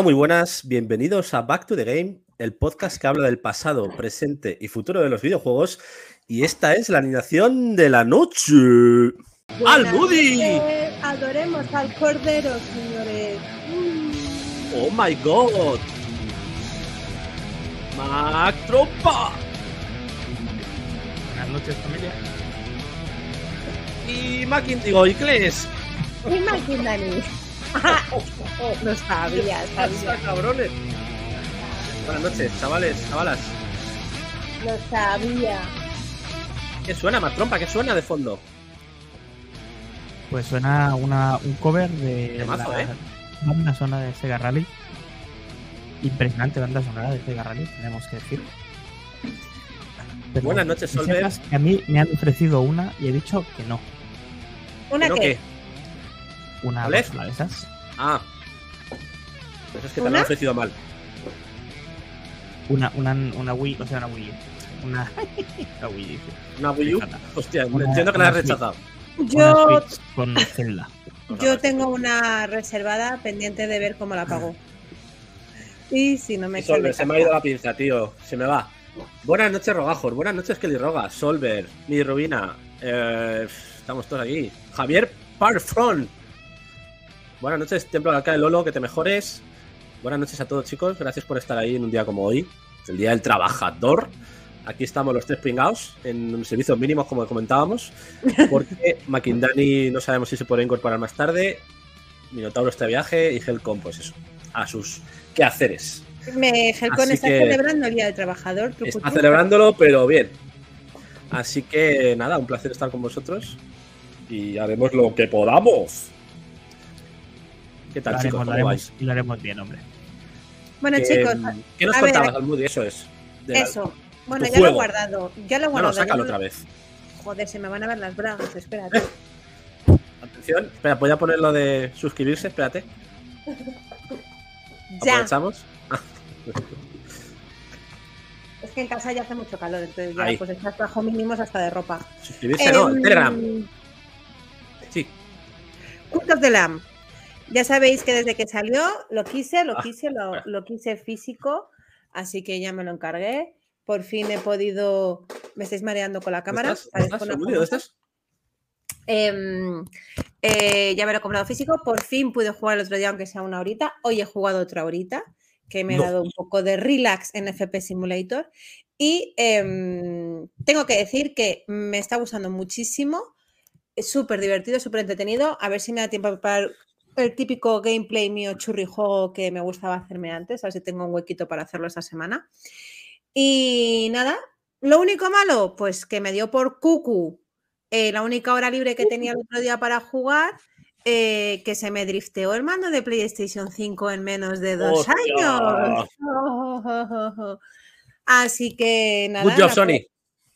Hola, muy buenas. Bienvenidos a Back to the Game, el podcast que habla del pasado, presente y futuro de los videojuegos. Y esta es la animación de la noche. ¡Al Moody! Adoremos al cordero, señores. ¡Oh my god! ¡Mac Tropa! Buenas noches, familia. Y Mackin, digo, y Kles. Y Maquindani. Lo sabía, sabía. cabrones! Buenas noches, chavales, chavalas. Lo sabía. ¿Qué suena, Mac Trompa? ¿Qué suena de fondo? Pues suena una, un cover de Temazo, la ¿eh? banda sonora de Sega Rally. Impresionante banda sonora de Sega Rally, tenemos que decir. Pero Buenas noches, que Solver. que a mí me han ofrecido una y he dicho que no. ¿Una ¿Pero qué? qué? Una consola de esas. Ah. Eso es que te lo ¿Una? han ofrecido mal. Una, una, una Wii, o sea, una Wii. Una, una Wii. dice. Una Wii U. Hostia, Una- entiendo que la has una rechazado. Yo, Una con Zelda. yo tengo una reservada pendiente de ver cómo la pago. Y si no me Solver, se me ha ido la pinza, tío. Se me va. Buenas noches, Rogajos. Buenas noches, Kelly Roga. Solver, mi Rubina. Eh, estamos todos aquí. Javier Parfron. Buenas noches, Templo de Alcalde Lolo, que te mejores. Buenas noches a todos, chicos. Gracias por estar ahí en un día como hoy, el Día del Trabajador. Aquí estamos los tres pringados en servicios mínimos, como comentábamos, porque Makindani no sabemos si se puede incorporar más tarde. Minotauro está de viaje y Helcom, pues eso, a sus quehaceres. Me Helcon está celebrando el Día del Trabajador. truco, Está truco. celebrándolo, pero bien. Así que nada, un placer estar con vosotros y haremos lo que podamos. ¿Qué Lo tal, chicos? haremos, lo ¿Cómo haremos, vais? y lo haremos bien, hombre. Bueno, ¿Qué, chicos, ¿qué nos contabas, Almudi? Eso es. De la- eso. Bueno, ya lo he guardado. Ya lo he guardado. no, sácalo otra vez. Joder, se me van a ver las bragas. Espérate. Atención. Espera, voy a poner lo de suscribirse, espérate. ya. Aprovechamos. Es que en casa ya hace mucho calor, entonces ya Ahí. pues estás bajo mínimos hasta de ropa. Suscribirse, no, Em, en Telegram. Sí. Cult of the Lamb. Ya sabéis que desde que salió lo quise, lo Ah, quise, lo, quise físico, así que ya me lo encargué. Por fin he podido. Me estáis mareando con la cámara. ¿Dónde estás? ¿Dónde parezco estás, famosa. estás? Em, eh, ya me lo he comprado físico. Por fin pude jugar el otro día, aunque sea una horita. Hoy he jugado otra horita, que me No. ha dado un poco de relax en FP Simulator. Y em, tengo que decir que me está gustando muchísimo. Es súper divertido, súper entretenido. A ver si me da tiempo para el típico gameplay mío churri juego que me gustaba hacerme antes. A ver si tengo un huequito para hacerlo esta semana. Y nada, lo único malo, pues que me dio por cucu eh, la única hora libre que tenía el otro día para jugar, eh, que se me drifteó el mando de PlayStation 5 en menos de dos ¡Hostia! años. Así que nada. Good job, Sony.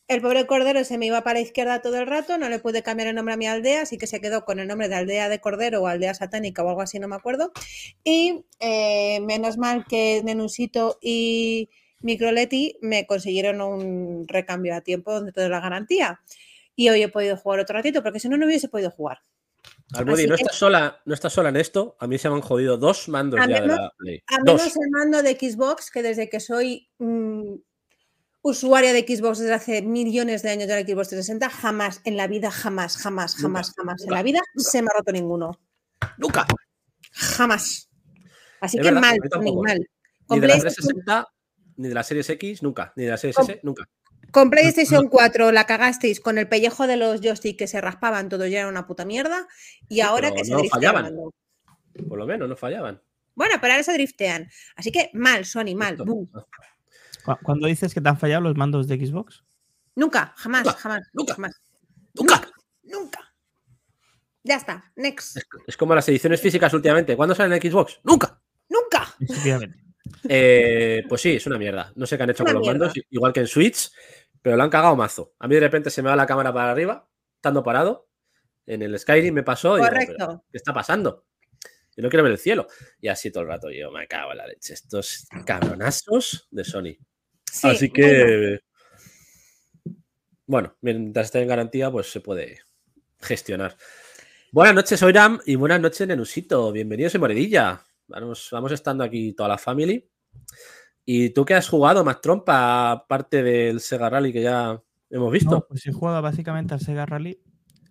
El pobre Cordero se me iba para la izquierda todo el rato, no le pude cambiar el nombre a mi aldea, así que se quedó con el nombre de aldea de Cordero o aldea satánica o algo así, no me acuerdo. Y eh, menos mal que Nenusito y Microletti me consiguieron un recambio a tiempo dentro de la garantía. Y hoy he podido jugar otro ratito, porque si no, no hubiese podido jugar. Almudi, no que- estás sola, no estás sola en esto. A mí se me han jodido dos mandos A ya de la Play. A Dos. menos el mando de Xbox, que desde que soy mm, usuaria de Xbox desde hace millones de años de la Xbox 360, jamás en la vida, jamás, jamás, jamás, Nunca, jamás en la vida se me ha roto ninguno. Nunca. Jamás. Así Es que verdad, mal, mal. Ni Con de la PlayStation, 360, ni de la Series X, nunca. Ni de la Series Con- S, nunca. con PlayStation 4 la cagasteis con el pellejo de los joysticks que se raspaban, todo ya era una puta mierda. Y ahora pero que se no el fallaban. Por lo menos, no fallaban. Bueno, pero ahora se driftean. Así que mal, Sony, mal. Bu. Cu- Cuando dices que te han fallado los mandos de Xbox, Nunca, jamás, Nunca, jamás, nunca. jamás. ¡Nunca! Nunca. Ya está, next. Es como las ediciones físicas últimamente. ¿Cuándo salen en Xbox? ¡Nunca! Nunca. Eh, pues sí, es una mierda. No sé qué han hecho Una con los mierda. mandos, igual que en Switch, pero lo han cagado mazo. A mí de repente se me va la cámara para arriba, estando parado. En el Skyrim me pasó y digo, Correcto. "¿Pero ¿qué está pasando? Yo no quiero ver el cielo. Y así todo el rato yo me cago en la leche. Estos cabronazos de Sony. Sí, Así que. Bueno, mientras esté en garantía, pues se puede gestionar. Buenas noches, Oiram, y buenas noches, Nenusito. Bienvenidos en Moredilla. Vamos, vamos estando aquí toda la family. ¿Y tú qué has jugado, más trompa, aparte del Sega Rally que ya hemos visto? No, pues he jugado básicamente al Sega Rally.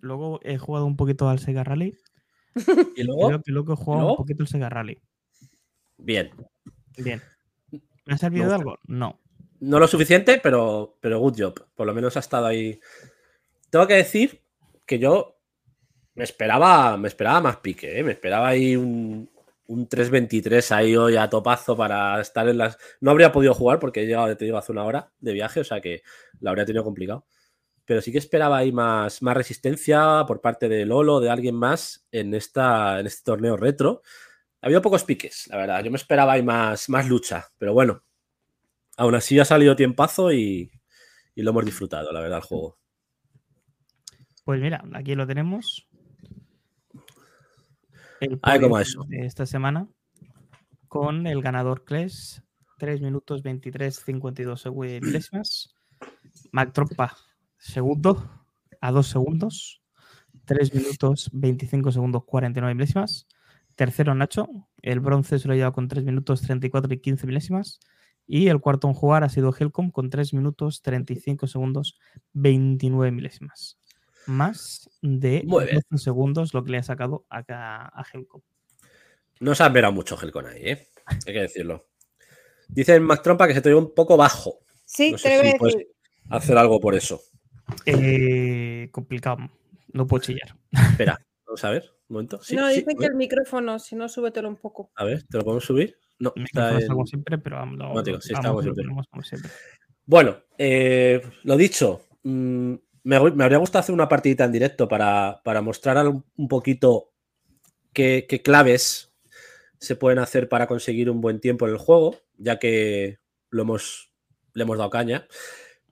Luego he jugado un poquito al Sega Rally. y luego, luego, y luego he jugado luego? un poquito al Sega Rally. bien. Bien. ¿Me ha servido de algo? No. No lo suficiente, pero, pero good job. Por lo menos ha estado ahí. Tengo que decir que yo me esperaba, me esperaba más pique, ¿eh? me esperaba ahí un, un 3.23 ahí hoy a topazo para estar en las. No habría podido jugar porque he llegado, te digo, hace una hora de viaje, o sea que lo habría tenido complicado. Pero sí que esperaba ahí más, más resistencia por parte de Lolo, de alguien más en, esta, en este torneo retro. Ha habido pocos piques, la verdad. Yo me esperaba ahí más, más lucha, pero bueno, aún así ha salido tiempazo y, y lo hemos disfrutado, la verdad, el juego. Pues mira, aquí lo tenemos. El Ay, eso. de esta semana con el ganador Kles, 3 minutos 23, 52 segu- milésimas. Mac Trompa, segundo, a 2 segundos. 3 minutos 25 segundos 49 milésimas. Tercero Nacho, el bronce se lo ha llevado con 3 minutos 34 y 15 milésimas. Y el cuarto en jugar ha sido Helcom con 3 minutos 35 segundos 29 milésimas. Más de Muy bien. 12 segundos lo que le ha sacado acá a Helcom. No se ha esperado mucho Helcon ahí, ¿eh? hay que decirlo. Dicen Mac Trompa que se te ve un poco bajo. Sí, No sé si puedes hacer algo por eso. Eh, complicado. No puedo chillar. Espera, vamos a ver, un momento. Sí, no, sí, dicen que el micrófono, si no, súbetelo un poco. A ver, ¿te lo podemos subir? No, está como siempre, pero vamos, lo- Automático, sí, vamos, está como lo siempre. ponemos como siempre. Bueno, eh, lo dicho, mm, me, me habría gustado hacer una partidita en directo para, para mostrar un poquito qué, qué claves se pueden hacer para conseguir un buen tiempo en el juego, ya que lo hemos, le hemos dado caña,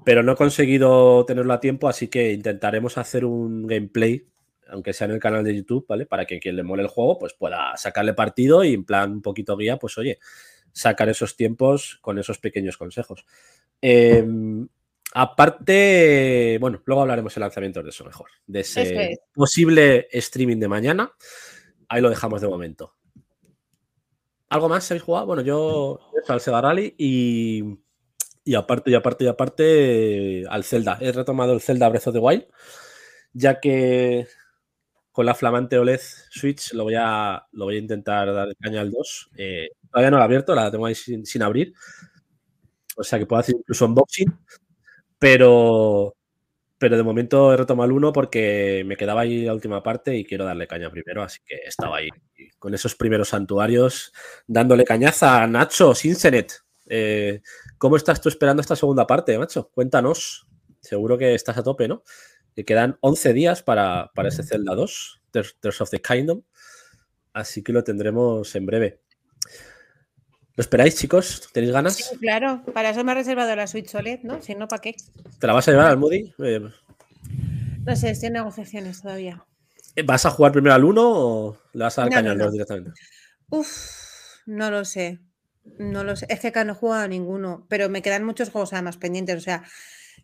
pero no he conseguido tenerlo a tiempo, así que intentaremos hacer un gameplay, aunque sea en el canal de YouTube, ¿vale? Para que quien le mole el juego, pues pueda sacarle partido y en plan un poquito guía, pues oye, sacar esos tiempos con esos pequeños consejos. Eh, aparte, bueno, luego hablaremos el lanzamiento de eso mejor, de ese posible streaming de mañana. Ahí lo dejamos de momento. ¿Algo más habéis jugado? Bueno, yo al Sega Rally y, y aparte, y aparte, y aparte al Zelda. He retomado el Zelda Breath of the Wild, ya que con la flamante OLED Switch lo voy a, lo voy a intentar dar caña al 2. Eh, todavía no la he abierto, la tengo ahí sin, abrir. O sea que puedo hacer incluso unboxing. Pero, pero de momento he retomado el 1 porque me quedaba ahí la última parte y quiero darle caña primero. Así que estaba ahí con esos primeros santuarios dándole cañaza a Nacho Sinsenet. Eh, ¿Cómo estás tú esperando esta segunda parte, macho? Cuéntanos. Seguro que estás a tope, ¿no? Que quedan 11 días para, para ese Zelda 2, Tears of the Kingdom. Así que lo tendremos en breve. ¿Lo esperáis, chicos? ¿Tenéis ganas? Sí, claro, para eso me he reservado la Switch OLED, ¿no? Si no, ¿para qué? ¿Te la vas a llevar al Moody? Eh, No sé, estoy en negociaciones todavía. ¿Vas a jugar primero al 1 o le vas a dar No, caña no, al no. 2 directamente? Uf, no lo sé. No lo sé. Es que acá no he jugado a ninguno, pero me quedan muchos juegos además pendientes. O sea,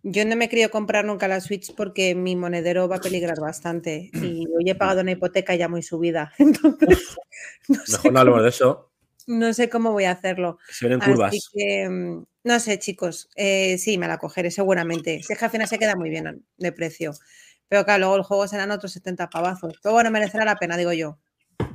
yo no me he querido comprar nunca la Switch porque mi monedero va a peligrar bastante y hoy he pagado una hipoteca ya muy subida. Entonces, no sé, Mejor no hablemos de eso. no sé cómo voy a hacerlo. Se vienen Así curvas. que, mm, no sé, chicos. eh, sí, me la cogeré seguramente. Si es que al final se queda muy bien de precio. Pero claro, luego el juego serán otros 70 pavazos. Pero bueno, merecerá la pena, digo yo.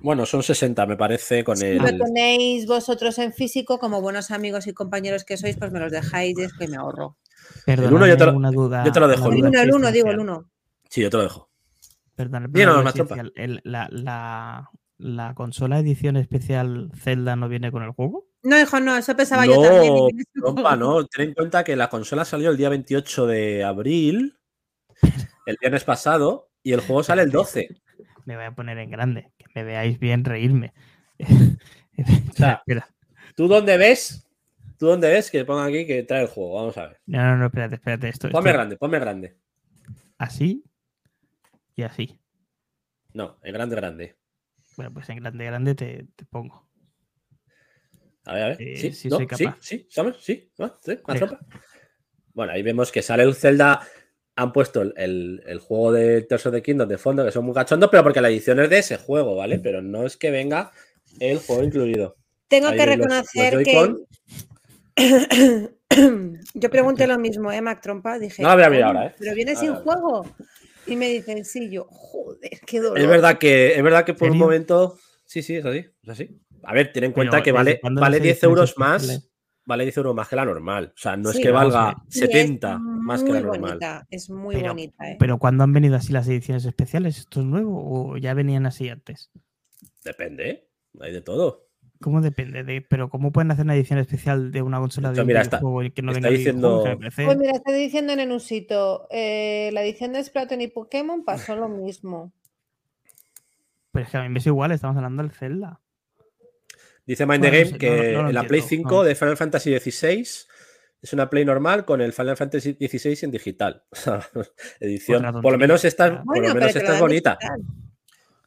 Bueno, son 60, me parece, con Si el. lo tenéis vosotros en físico, como buenos amigos y compañeros que sois, pues me los dejáis y es que me ahorro. Perdóname uno yo te lo- una duda. yo te lo dejo, una el El duda uno, el uno, digo el existencial. uno. Sí, yo te lo dejo. Perdón, perdón, existencial. El- la, la, la consola edición especial Zelda no viene con el juego. No, hijo, no, eso pensaba yo también. No, trompa, no. Ten en cuenta que la consola salió el día 28 de abril, el viernes pasado, y el juego sale el 12. Me voy a poner en grande, que me veáis bien reírme. sea, Espera. ¿Tú dónde ves? ¿Tú dónde ves que ponga aquí que trae el juego? Vamos a ver. No, no, no, espérate, espérate. Esto, Ponme esto- grande, ponme grande. así y así. No, en grande, grande. Bueno, pues en grande, grande te, te pongo. A ver, a ver. Eh, sí, sí ¿no? soy sí, capaz. sí, ¿sabes? Sí, ¿no? ¿Sí? ¿Más Venga. tropa? Bueno, ahí vemos que sale el Zelda. Han puesto el, el- el juego de Tears of the Kingdom de fondo, que son muy cachondos, pero porque la edición es de ese juego, ¿vale? Pero no es que venga el juego incluido. Tengo Ahí que los- los reconocer que. yo pregunté lo mismo, ¿eh, Mac Trompa? Dije, No la voy a mirar "Oye, ahora, ¿eh? Pero viene sin juego. Y me dicen, sí, yo, joder, qué dolor. Es verdad que, es verdad que por un momento. Sí, sí, es así. Es así. A ver, ten en cuenta Pero, que ¿desde vale, vale las 10 ediciones euros más. Vale 10 euros más que la normal. O sea, no es Sí, que valga es 70 más que la muy normal. bonita, es muy Pero- bonita, ¿eh? Pero ¿cuándo han venido así las ediciones especiales? ¿Esto es nuevo o ya venían así antes? Depende, ¿eh? Hay de todo. ¿Cómo depende? De, pero ¿cómo pueden hacer una edición especial de una consola de mira, está- que no está diciendo- Pues mira, está diciendo en Enusito, eh, la edición de Splatoon y Pokémon pasó lo mismo. Pero es que a mí me es igual, estamos hablando del Zelda. Dice Mind Bueno, the no Game sé, que no no en la Play entiendo, 5 no. de Final Fantasy XVI es una Play normal con el Final Fantasy XVI en digital. O sea, edición. Por lo menos esta, Bueno, por lo menos esta es bonita. digital.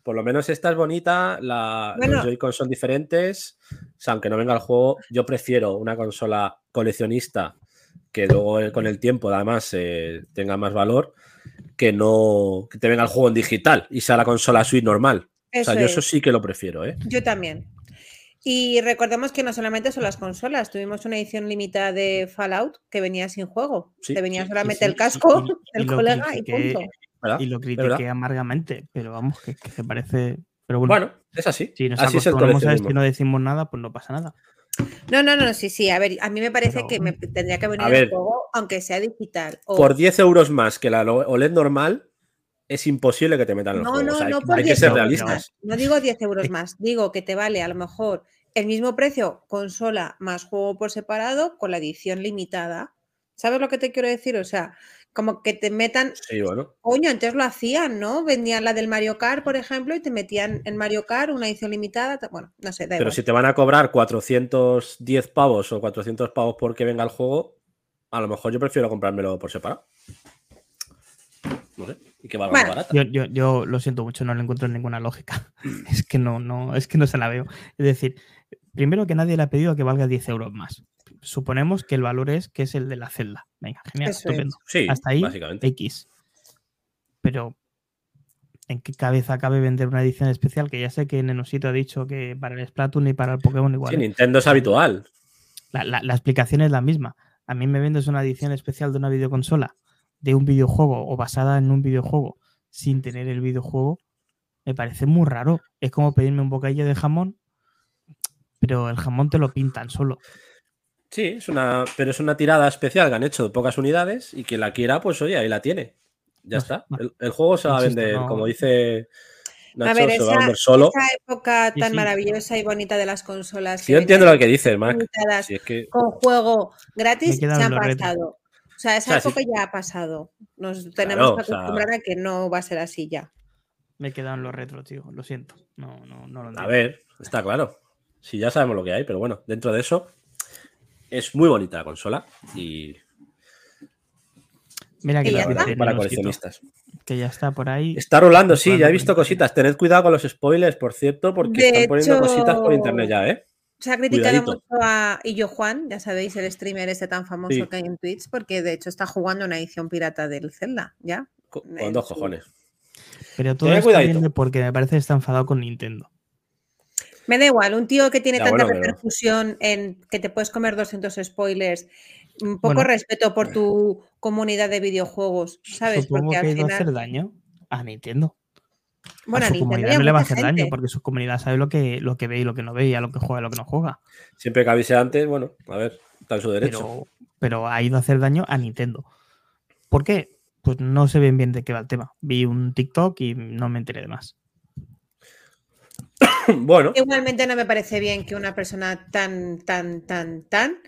Por lo menos esta es bonita. La, Bueno. Los Joy-Con son diferentes. O sea, aunque no venga el juego, yo prefiero una consola coleccionista que luego eh, con el tiempo además eh, tenga más valor que no que te venga el juego en digital y sea la consola Switch normal. Eso o sea, yo es. eso sí que lo prefiero, ¿eh? Yo también. Y recordemos que no solamente son las consolas, tuvimos una edición limitada de Fallout que venía sin juego. Sí, Te venía sí, solamente sí, el casco del colega y punto. ¿Verdad? Y lo verdad. critiqué amargamente, pero vamos, que, que me parece. Pero bueno, Bueno, es así. si nos así es el acostumbramos a esto y no decimos nada, pues no pasa nada. No, no, no, sí, sí. A ver, a mí me parece Pero- que me tendría que venir A el ver. juego, aunque sea digital. o- Por 10 euros más que la OLED normal, es imposible que te metan el No, juego. no, O sea, hay, no por hay que 10 ser euros realistas. No digo 10 euros más, digo que te vale a lo mejor el mismo precio consola más juego por separado con la edición limitada. ¿Sabes lo que te quiero decir? O sea, como que te metan, Sí, bueno. coño, antes lo hacían, ¿no? Vendían la del Mario Kart, por ejemplo, y te metían en Mario Kart una edición limitada. ta- Bueno, no sé, da Pero igual. si te van a cobrar 410 pavos o 400 pavos porque venga el juego, a lo mejor yo prefiero comprármelo por separado. No sé. Y que valga Bueno. más barata. Yo, yo, yo lo siento mucho, no le encuentro ninguna lógica. Es que no, no, es que no se la veo. Es decir, primero que nadie le ha pedido que valga 10 euros más. Suponemos que el valor es que es el de la celda. Venga, genial, Eso es. estupendo. Sí, Hasta ahí, básicamente. X. Pero, ¿en qué cabeza cabe vender una edición especial? Que ya sé que Nenosito ha dicho que para el Splatoon y para el Pokémon igual. Sí, ¿eh? Nintendo es habitual. La, la- la explicación es la misma. A mí me vendes una edición especial de una videoconsola, de un videojuego o basada en un videojuego sin tener el videojuego. Me parece muy raro. Es como pedirme un bocadillo de jamón, pero el jamón te lo pintan solo. Sí, es una, pero es una tirada especial que han hecho pocas unidades y quien la quiera, pues oye, ahí la tiene. Ya No, está. no. El, el juego se va a vender, no- como dice A Nacho, ver, se va a esa, vender solo. esa época tan sí. maravillosa y bonita de las consolas. Sí, yo entiendo lo que dices, Mac. limitadas Si es que con juego gratis se retro. pasado. O sea, esa O sea, sí. época ya ha pasado. Nos tenemos Claro, que o sea- acostumbrar a que no va a ser así ya. Me quedan los retro, tío. Lo siento. No, no, no lo A entiendo. ver, está claro. Si ya sabemos lo que hay, pero bueno, dentro de eso es muy bonita la consola y Mira que Y está. para Nenosito, coleccionistas. Que ya está por ahí. Está rolando, sí, ya he visto cositas. Tened cuidado con los spoilers, por cierto, porque De están poniendo cositas por internet ya, ¿eh? Se ha criticado Cuidadito. mucho a Illo Juan, ya sabéis, el streamer este tan famoso Sí. que hay en Twitch, porque de hecho está jugando una edición pirata del Zelda, ¿ya? Co- Con, dos cojones. Pero todo viene porque me parece que está enfadado con Nintendo. Me da igual, un tío que tiene Ya, tanta bueno, pero- repercusión en que te puedes comer 200 spoilers, un poco Bueno. respeto por tu comunidad de videojuegos, ¿sabes? Supongo Porque que ha al ido a hacer final, daño a Nintendo. bueno, a a su Nintendo comunidad no le va a hacer daño porque su comunidad sabe lo que, lo que ve y lo que no ve y a lo que juega y lo que no juega. Siempre que avise antes, bueno, a ver, está en su derecho. Pero, pero ha ido a hacer daño a Nintendo. ¿Por qué? Pues no sé bien bien de qué va el tema. Vi un TikTok y no me enteré de más. bueno, Igualmente no me parece bien que una persona tan, tan, tan, tan,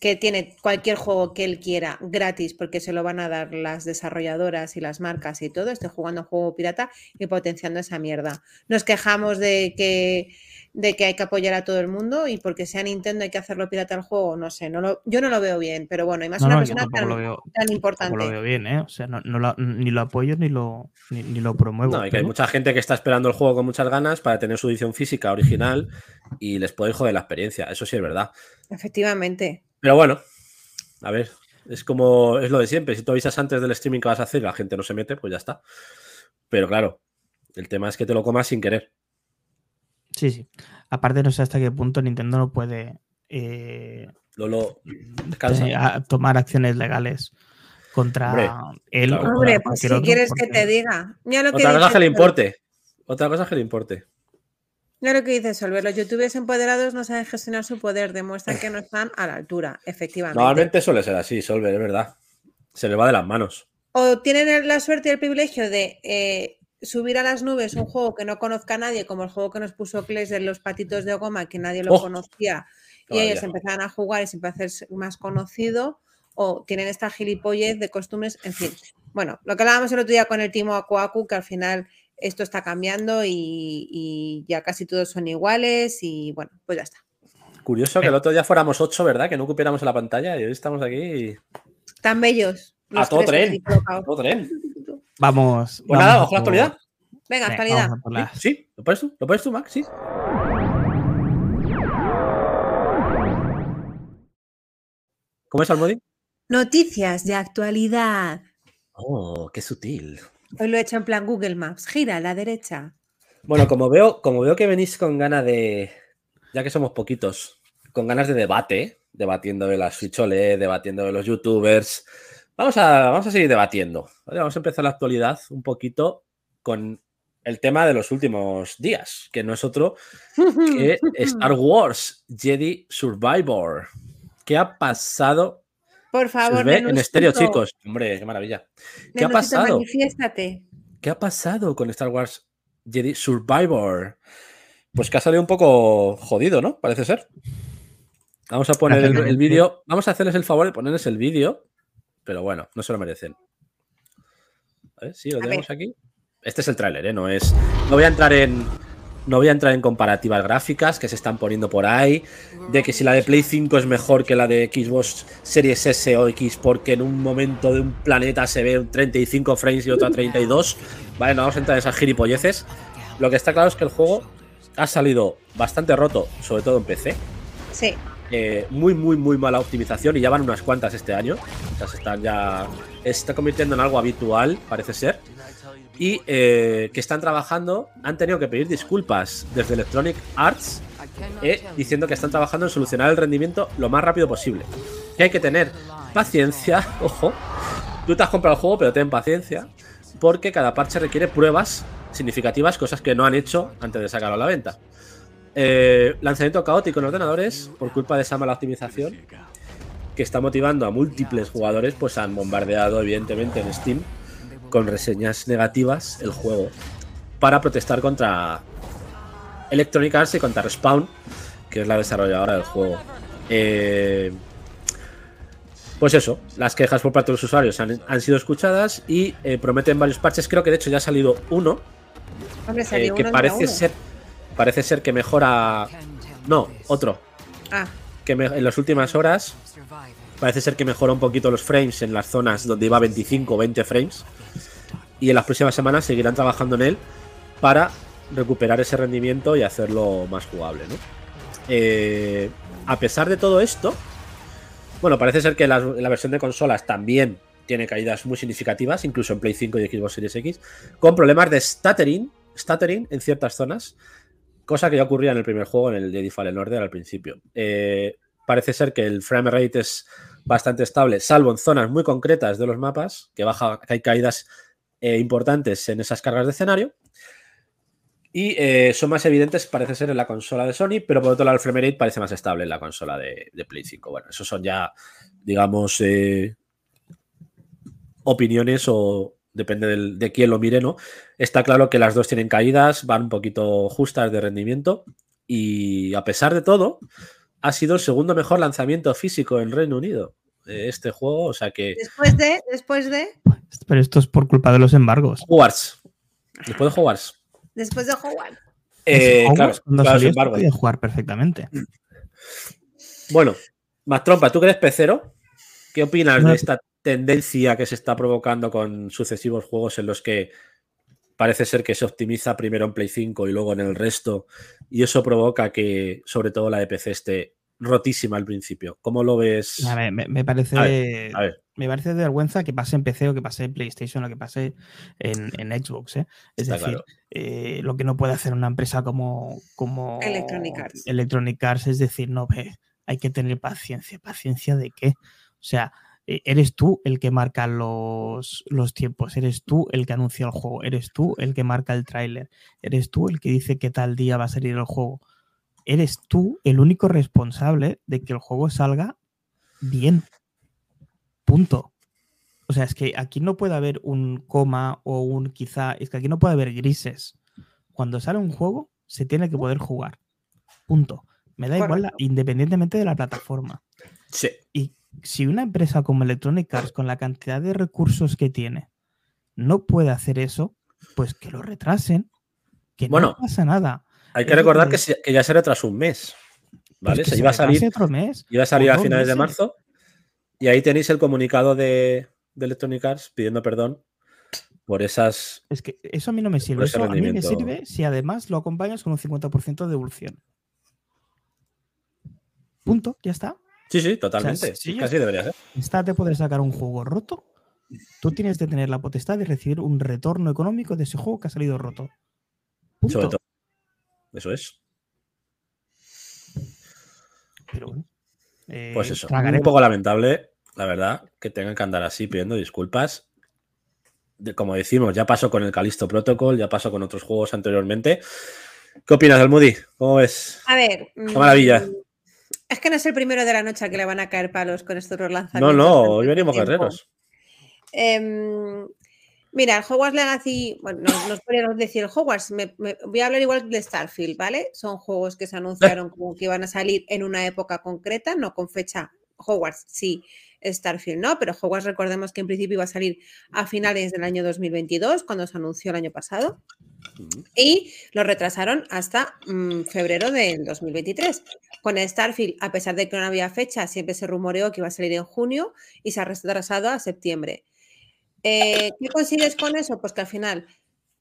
que tiene cualquier juego que él quiera gratis porque se lo van a dar las desarrolladoras y las marcas y todo, esté jugando juego pirata y potenciando esa mierda. Nos quejamos de que, de que hay que apoyar a todo el mundo y porque sea Nintendo hay que hacerlo pirata el juego, no sé, no lo, yo no lo veo bien, pero bueno, y más No, una no, persona tan, lo veo, tan importante. lo veo bien, ¿eh? O sea, no, no lo- ni lo apoyo ni lo, ni, ni lo promuevo. no, y que hay mucha gente que está esperando el juego con muchas ganas para tener su edición física original y les puede joder la experiencia. Eso sí es verdad. Efectivamente. Pero bueno, a ver, es como es lo de siempre. Si tú avisas antes del streaming que vas a hacer y la gente no se mete, pues ya está. Pero claro, el tema es que te lo comas sin querer. Sí, sí. Aparte, no sé hasta qué punto Nintendo no puede eh, Lolo, eh, a- tomar acciones legales contra Hombre, él claro. o Hombre, pues si otro, quieres que te diga. Mira lo que Otra cosa dice que le importe. Otra cosa que le importe. Mira lo que dice Solver. Los youtubers empoderados no saben gestionar su poder, demuestran que no están a la altura, efectivamente. Normalmente suele ser así, Solver, es verdad. Se le va de las manos. O tienen la suerte y el privilegio de eh, subir a las nubes un juego que no conozca a nadie, como el juego que nos puso Kles de los patitos de goma, que nadie lo Oh, conocía, y ellos empezaron a jugar y se empezó a hacer más conocido, o tienen esta gilipollez de costumbres, en fin. Bueno, lo que hablábamos el otro día con el Timo Akuaku, que al final esto está cambiando y, y ya casi todos son iguales, y bueno, pues ya está. Curioso que el otro día fuéramos ocho, ¿verdad? Que no cupiéramos la pantalla y hoy estamos aquí. Tan bellos. A todo tren. colocados. Todo tren. Vamos. Pues nada, vamos ojo a la actualidad. Venga, actualidad. las- Sí, ¿lo pones tú? ¿Lo pones tú, Max? Sí. ¿Cómo es Almodi? Noticias de actualidad. Oh, qué sutil. Hoy lo he hecho en plan Google Maps. Gira a la derecha. Bueno, como veo, como veo que venís con ganas de, ya que somos poquitos, con ganas de debate, debatiendo de la Switch OLED, debatiendo de los youtubers, vamos a, vamos a seguir debatiendo. ¿vale? Vamos a empezar la actualidad un poquito con el tema de los últimos días, que no es otro que Star Wars Jedi Survivor. ¿Qué ha pasado? Por favor, ve en estéreo, chicos. Hombre, qué maravilla. ¿Qué ha pasado? Manifiéstate. ¿Qué ha pasado con Star Wars Jedi Survivor? Pues que ha salido un poco jodido, ¿no? Parece ser. Vamos a poner el, el vídeo. Vamos a hacerles el favor de ponerles el vídeo. Pero bueno, no se lo merecen. A ver, sí, lo A tenemos aquí. Este es el tráiler, ¿eh? No es. No voy a entrar en. No voy a entrar en comparativas gráficas que se están poniendo por ahí. De que si la de Play 5 es mejor que la de Xbox Series S o X porque en un momento de un planeta se ve un 35 frames y otro a 32. Vale, no vamos a entrar en esas gilipolleces. Lo que está claro es que el juego ha salido bastante roto, sobre todo en PC. Sí. Eh, muy, muy, muy mala optimización y ya van unas cuantas este año. O sea, se están ya. Está convirtiendo en algo habitual, parece ser. Y eh, que están trabajando, han tenido que pedir disculpas desde Electronic Arts eh, diciendo que están trabajando en solucionar el rendimiento lo más rápido posible. Que hay que tener paciencia, ojo. Tú te has comprado el juego, pero ten paciencia, porque cada parche requiere pruebas significativas, cosas que no han hecho antes de sacarlo a la venta. Eh, lanzamiento caótico en ordenadores por culpa de esa mala optimización que está motivando a múltiples jugadores, pues han bombardeado evidentemente en Steam con reseñas negativas el juego para protestar contra Electronic Arts y contra Respawn, que es la desarrolladora del juego. Eh, pues eso, las quejas por parte de los usuarios han, han sido escuchadas y eh, prometen varios parches. Creo que de hecho ya ha salido uno, Hombre, eh, que uno, parece uno. ser, parece ser que mejora. No, otro. Ah, Que me- en las últimas horas parece ser que mejora un poquito los frames en las zonas donde iba 25 o 20 frames. Y en las próximas semanas seguirán trabajando en él para recuperar ese rendimiento y hacerlo más jugable. ¿no? Eh, a pesar de todo esto, bueno, parece ser que la, la versión de consolas también tiene caídas muy significativas, incluso en Play 5 y Xbox Series X, con problemas de stuttering, stuttering en ciertas zonas, cosa que ya ocurría en el primer juego, en el Jedi Fallen Order al principio. Eh, parece ser que el frame rate es bastante estable, salvo en zonas muy concretas de los mapas, que, baja, que hay caídas eh, importantes en esas cargas de escenario. Y eh, son más evidentes, parece ser, en la consola de Sony, pero por otro lado el frame rate parece más estable en la consola de, Play 5. Bueno, esos son ya, digamos, opiniones o depende del- de quién lo mire, ¿no? Está claro que las dos tienen caídas, van un poquito justas de rendimiento y a pesar de todo, ha sido el segundo mejor lanzamiento físico en Reino Unido eh, este juego, o sea que después de, después de, Pero esto es por culpa de los embargos. Hogwarts, después de Hogwarts. después de Howard. Eh, Hogwarts, claro, cuando claro, salió podía jugar perfectamente. Bueno, más trompa, ¿tú que eres pecero? ¿Qué opinas No. de esta tendencia que se está provocando con sucesivos juegos en los que parece ser que se optimiza primero en Play 5 y luego en el resto? Y eso provoca que, sobre todo, la de PC esté rotísima al principio. ¿Cómo lo ves? A ver, me, me parece. A ver, a ver. Me parece de vergüenza que pase en PC o que pase en PlayStation o que pase en, en Xbox. ¿eh? Es Está decir, claro. eh, lo que no puede hacer una empresa como, como Electronic Arts. Electronic Arts es decir, no, ve, hay que tener paciencia. ¿Paciencia de qué? O sea, eres tú el que marca los, los tiempos, eres tú el que anuncia el juego, eres tú el que marca el tráiler, eres tú el que dice que tal día va a salir el juego. Eres tú el único responsable de que el juego salga bien. Punto. O sea, es que aquí no puede haber un coma o un quizá, es que aquí no puede haber grises. Cuando sale un juego, se tiene que poder jugar. Punto. Me da igual, la- independientemente de la plataforma. Sí. Y si una empresa como Electronic Arts, con la cantidad de recursos que tiene, no puede hacer eso, pues que lo retrasen. Que Bueno, no pasa nada. Hay que Es recordar que- que, se- que ya se retrasó un mes. Pues ¿Vale? se iba a salir, otro mes. iba a, salir a finales de meses. marzo. Y ahí tenéis el comunicado de, de Electronic Arts pidiendo perdón por esas. Es que eso a mí no me sirve. Eso a mí me sirve si además lo acompañas con un 50% de devolución. Punto, ya está. Sí, sí, totalmente. sí, Casi debería ser. Está de poder sacar un juego roto. Tú tienes de tener la potestad de recibir un retorno económico de ese juego que ha salido roto. Punto. Sobre todo. Eso es. Pero bueno. eh, Pues eso. tragaremos. Un poco lamentable, la verdad, que tengan que andar así pidiendo disculpas. De- como decimos, ya pasó con el Calisto Protocol, ya pasó con otros juegos anteriormente. ¿Qué opinas del Moody? ¿Cómo ves? A ver. Qué maravilla. Es que no es el primero de la noche que le van a caer palos con estos No, lanzamientos. no, antes hoy venimos guerreros. Em, mira, el Hogwarts Legacy, bueno, no, no os podría decir el Hogwarts, me- me- voy a hablar igual de Starfield, ¿vale? Son juegos que se anunciaron como que iban a salir en una época concreta, no con fecha. Hogwarts, sí, Starfield no, pero Hogwarts recordemos que en principio iba a salir a finales del año 2022, cuando se anunció el año pasado. Y lo retrasaron hasta mm, febrero del 2023. Con Starfield, a pesar de que no había fecha, siempre se rumoreó que iba a salir en junio y se ha retrasado a septiembre. Eh, ¿Qué consigues con eso? Pues que al final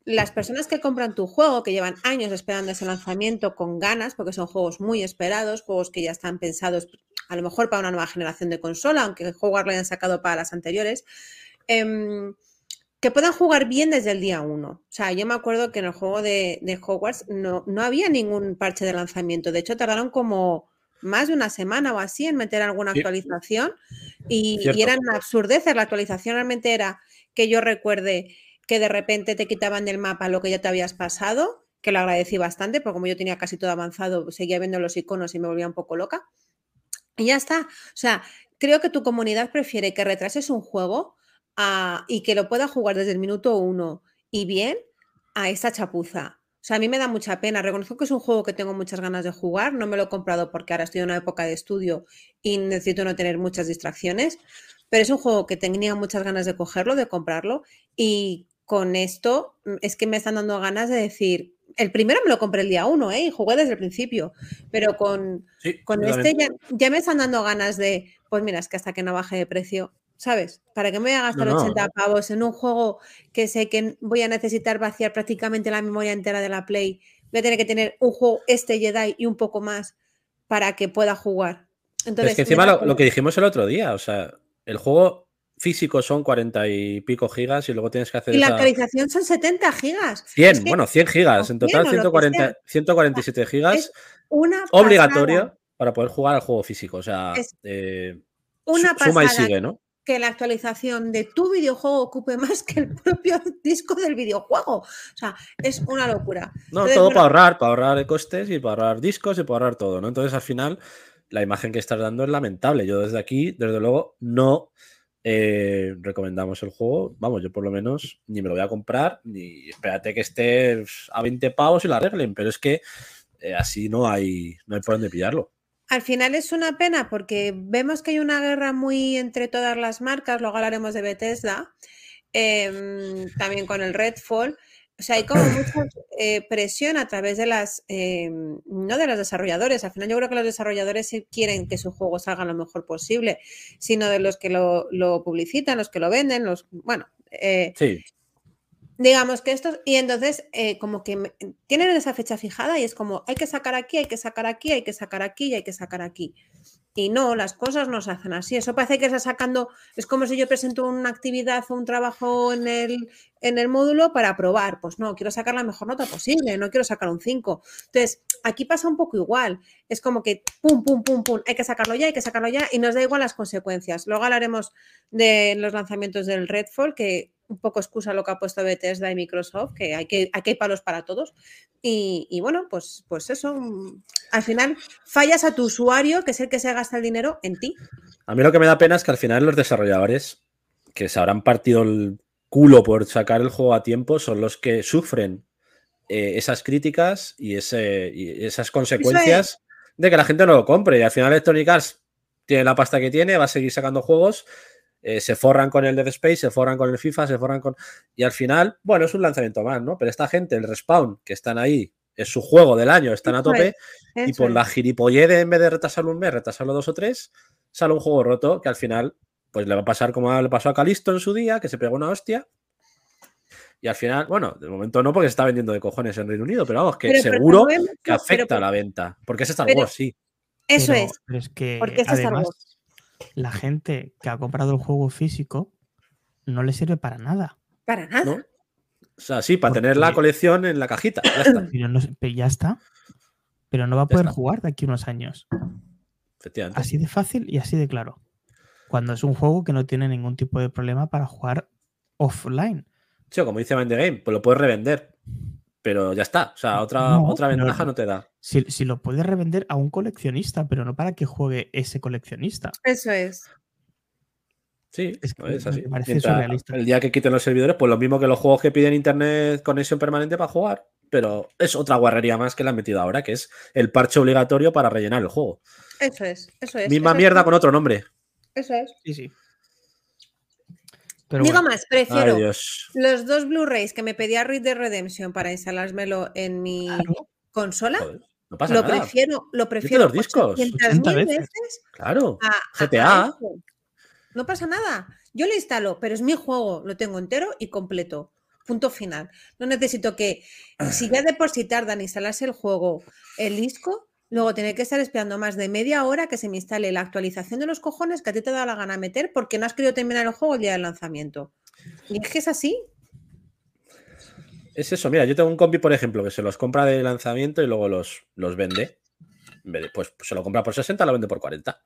las personas que compran tu juego, que llevan años esperando ese lanzamiento con ganas, porque son juegos muy esperados, juegos que ya están pensados a lo mejor para una nueva generación de consola, aunque Hogwarts lo hayan sacado para las anteriores, em, que puedan jugar bien desde el día 1. O sea, yo me acuerdo que en el juego de, de Hogwarts no, no había ningún parche de lanzamiento. De hecho, tardaron como más de una semana o así en meter alguna actualización y, y eran absurdeces. La actualización realmente era que yo recuerde que de repente te quitaban del mapa lo que ya te habías pasado, que lo agradecí bastante, porque como yo tenía casi todo avanzado, seguía viendo los iconos y me volvía un poco loca. Y ya está. O sea, creo que tu comunidad prefiere que retrases un juego a- y que lo pueda jugar desde el minuto uno y bien a esta chapuza. O sea, a mí me da mucha pena. Reconozco que es un juego que tengo muchas ganas de jugar. No me lo he comprado porque ahora estoy en una época de estudio y necesito no tener muchas distracciones. Pero es un juego que tenía muchas ganas de cogerlo, de comprarlo. Y con esto mm, es que me están dando ganas de decir. El primero me lo compré el día uno, ¿eh? Y jugué desde el principio. Pero con, Sí, con este ya, ya me están dando ganas de, pues mira, es que hasta que no baje de precio, ¿sabes? ¿Para qué me voy a gastar No, no. 80 pavos en un juego que sé que voy a necesitar vaciar prácticamente la memoria entera de la Play? Voy a tener que tener un juego este Jedi y un poco más para que pueda jugar. Entonces, es que encima lo que dijimos el otro día, o sea, el juego físico son 40 y pico gigas y luego tienes que hacer y la actualización son 70 gigas. 100, Es que bueno, 100 gigas, en 100 total o lo que 140, sea. 147 gigas Es una obligatorio pasada, para poder jugar al juego físico. O sea, eh, una su- suma y sigue, ¿no? que la actualización de tu videojuego ocupe más que el propio disco del videojuego. O sea, es una locura. No, Entonces, todo bueno, para ahorrar, para ahorrar costes y para ahorrar discos y para ahorrar todo, ¿no? Entonces, al final, la imagen que estás dando es lamentable. Yo desde aquí, desde luego, no eh, recomendamos el juego. Vamos, yo por lo menos ni me lo voy a comprar, ni espérate que esté a 20 pavos y la arreglen, pero es que eh, así no hay, no hay por dónde pillarlo. Al final es una pena porque vemos que hay una guerra muy entre todas las marcas, luego hablaremos de Bethesda, em, también con el Redfall. O sea, hay como mucha eh, presión a través de las, em, no de los desarrolladores. Al final yo creo que los desarrolladores sí quieren que su juego salga lo mejor posible, sino de los que lo, lo publicitan, los que lo venden, los, bueno, eh, Sí, Digamos que estos, y entonces eh, como que tienen esa fecha fijada y es como hay que sacar aquí, hay que sacar aquí, hay que sacar aquí y hay que sacar aquí. Y no, las cosas no se hacen así. Eso parece que está sacando, es como si yo presento una actividad o un trabajo en el, en el módulo para probar. Pues no, quiero sacar la mejor nota posible, no quiero sacar un 5. Entonces, aquí pasa un poco igual. Es como que pum, pum, pum, pum, hay que sacarlo ya, hay que sacarlo ya y nos da igual las consecuencias. Luego hablaremos de los lanzamientos del Redfall, que un poco excusa lo que ha puesto Bethesda y Microsoft, que hay que hay palos para todos. Y, y bueno, pues, pues eso, mm, al final fallas a tu usuario, que es el que se gasta el dinero en ti. A mí lo que me da pena es que al final los desarrolladores que se habrán partido el culo por sacar el juego a tiempo son los que sufren eh, esas críticas y, ese, y esas consecuencias de que la gente no lo compre. Y al final Electronic Arts tiene la pasta que tiene, va a seguir sacando juegos, eh, se forran con el Dead Space, se forran con el FIFA, se forran con... Y al final, bueno, es un lanzamiento más, ¿no? Pero esta gente, el Respawn, que están ahí, es su juego del año, están a tope, es, y por la gilipollez de en vez de retrasarlo un mes, retrasarlo dos o tres, sale un juego roto que al final pues le va a pasar como le pasó a Calisto en su día, que se pegó una hostia. Y al final, bueno, de momento no porque se está vendiendo de cojones en Reino Unido, pero vamos, que Pero, seguro que pero afecta por- la venta. Porque es Star Wars, sí. Eso Pero- es. pero es que porque es Star además Wars. La gente que ha comprado el juego físico no le sirve para nada. Para nada. ¿no? O sea, sí, para tener la colección en la cajita. Ya está, Pero, no, pero ya está. Pero no va a poder jugar de aquí a unos años. efectivamente. Así de fácil y así de claro. Cuando es un juego que no tiene ningún tipo de problema para jugar offline. Sí, o como dice Mind the Game, pues lo puedes revender. Pero ya está. O sea, otra, No, otra ventaja no te da. Si, si lo puedes revender a un coleccionista, pero no para que juegue ese coleccionista. Eso es. Sí, Es que es me así. parece Mientras surrealista. el día que quiten los servidores, pues lo mismo que los juegos que piden internet conexión permanente para jugar. Pero es otra guarrería más que le han metido ahora, que es el parche obligatorio para rellenar el juego. Eso es. Eso es. Misma eso es. mierda con otro nombre. Eso es. Sí, sí. Pero Digo bueno, más, prefiero Ay, los dos Blu-rays que me pedía Red Dead Redemption para instalármelo en mi claro, consola. Joder, no pasa Lo nada. prefiero, lo prefiero los discos, 800.000 80 veces. veces Claro. a- GTA. a. No pasa nada. Yo lo instalo, pero es mi juego, lo tengo entero y completo. Punto final. No necesito que, si ya de por sí tardan en instalarse el juego, el disco, luego tener que estar esperando más de media hora que se me instale la actualización de los cojones que a ti te da la gana meter porque no has querido terminar el juego el día del lanzamiento. Y es que es así. Es eso, mira, yo tengo un compi, por ejemplo, que se los compra de lanzamiento y luego los, los vende. De- Pues se lo compra por 60, lo vende por 40.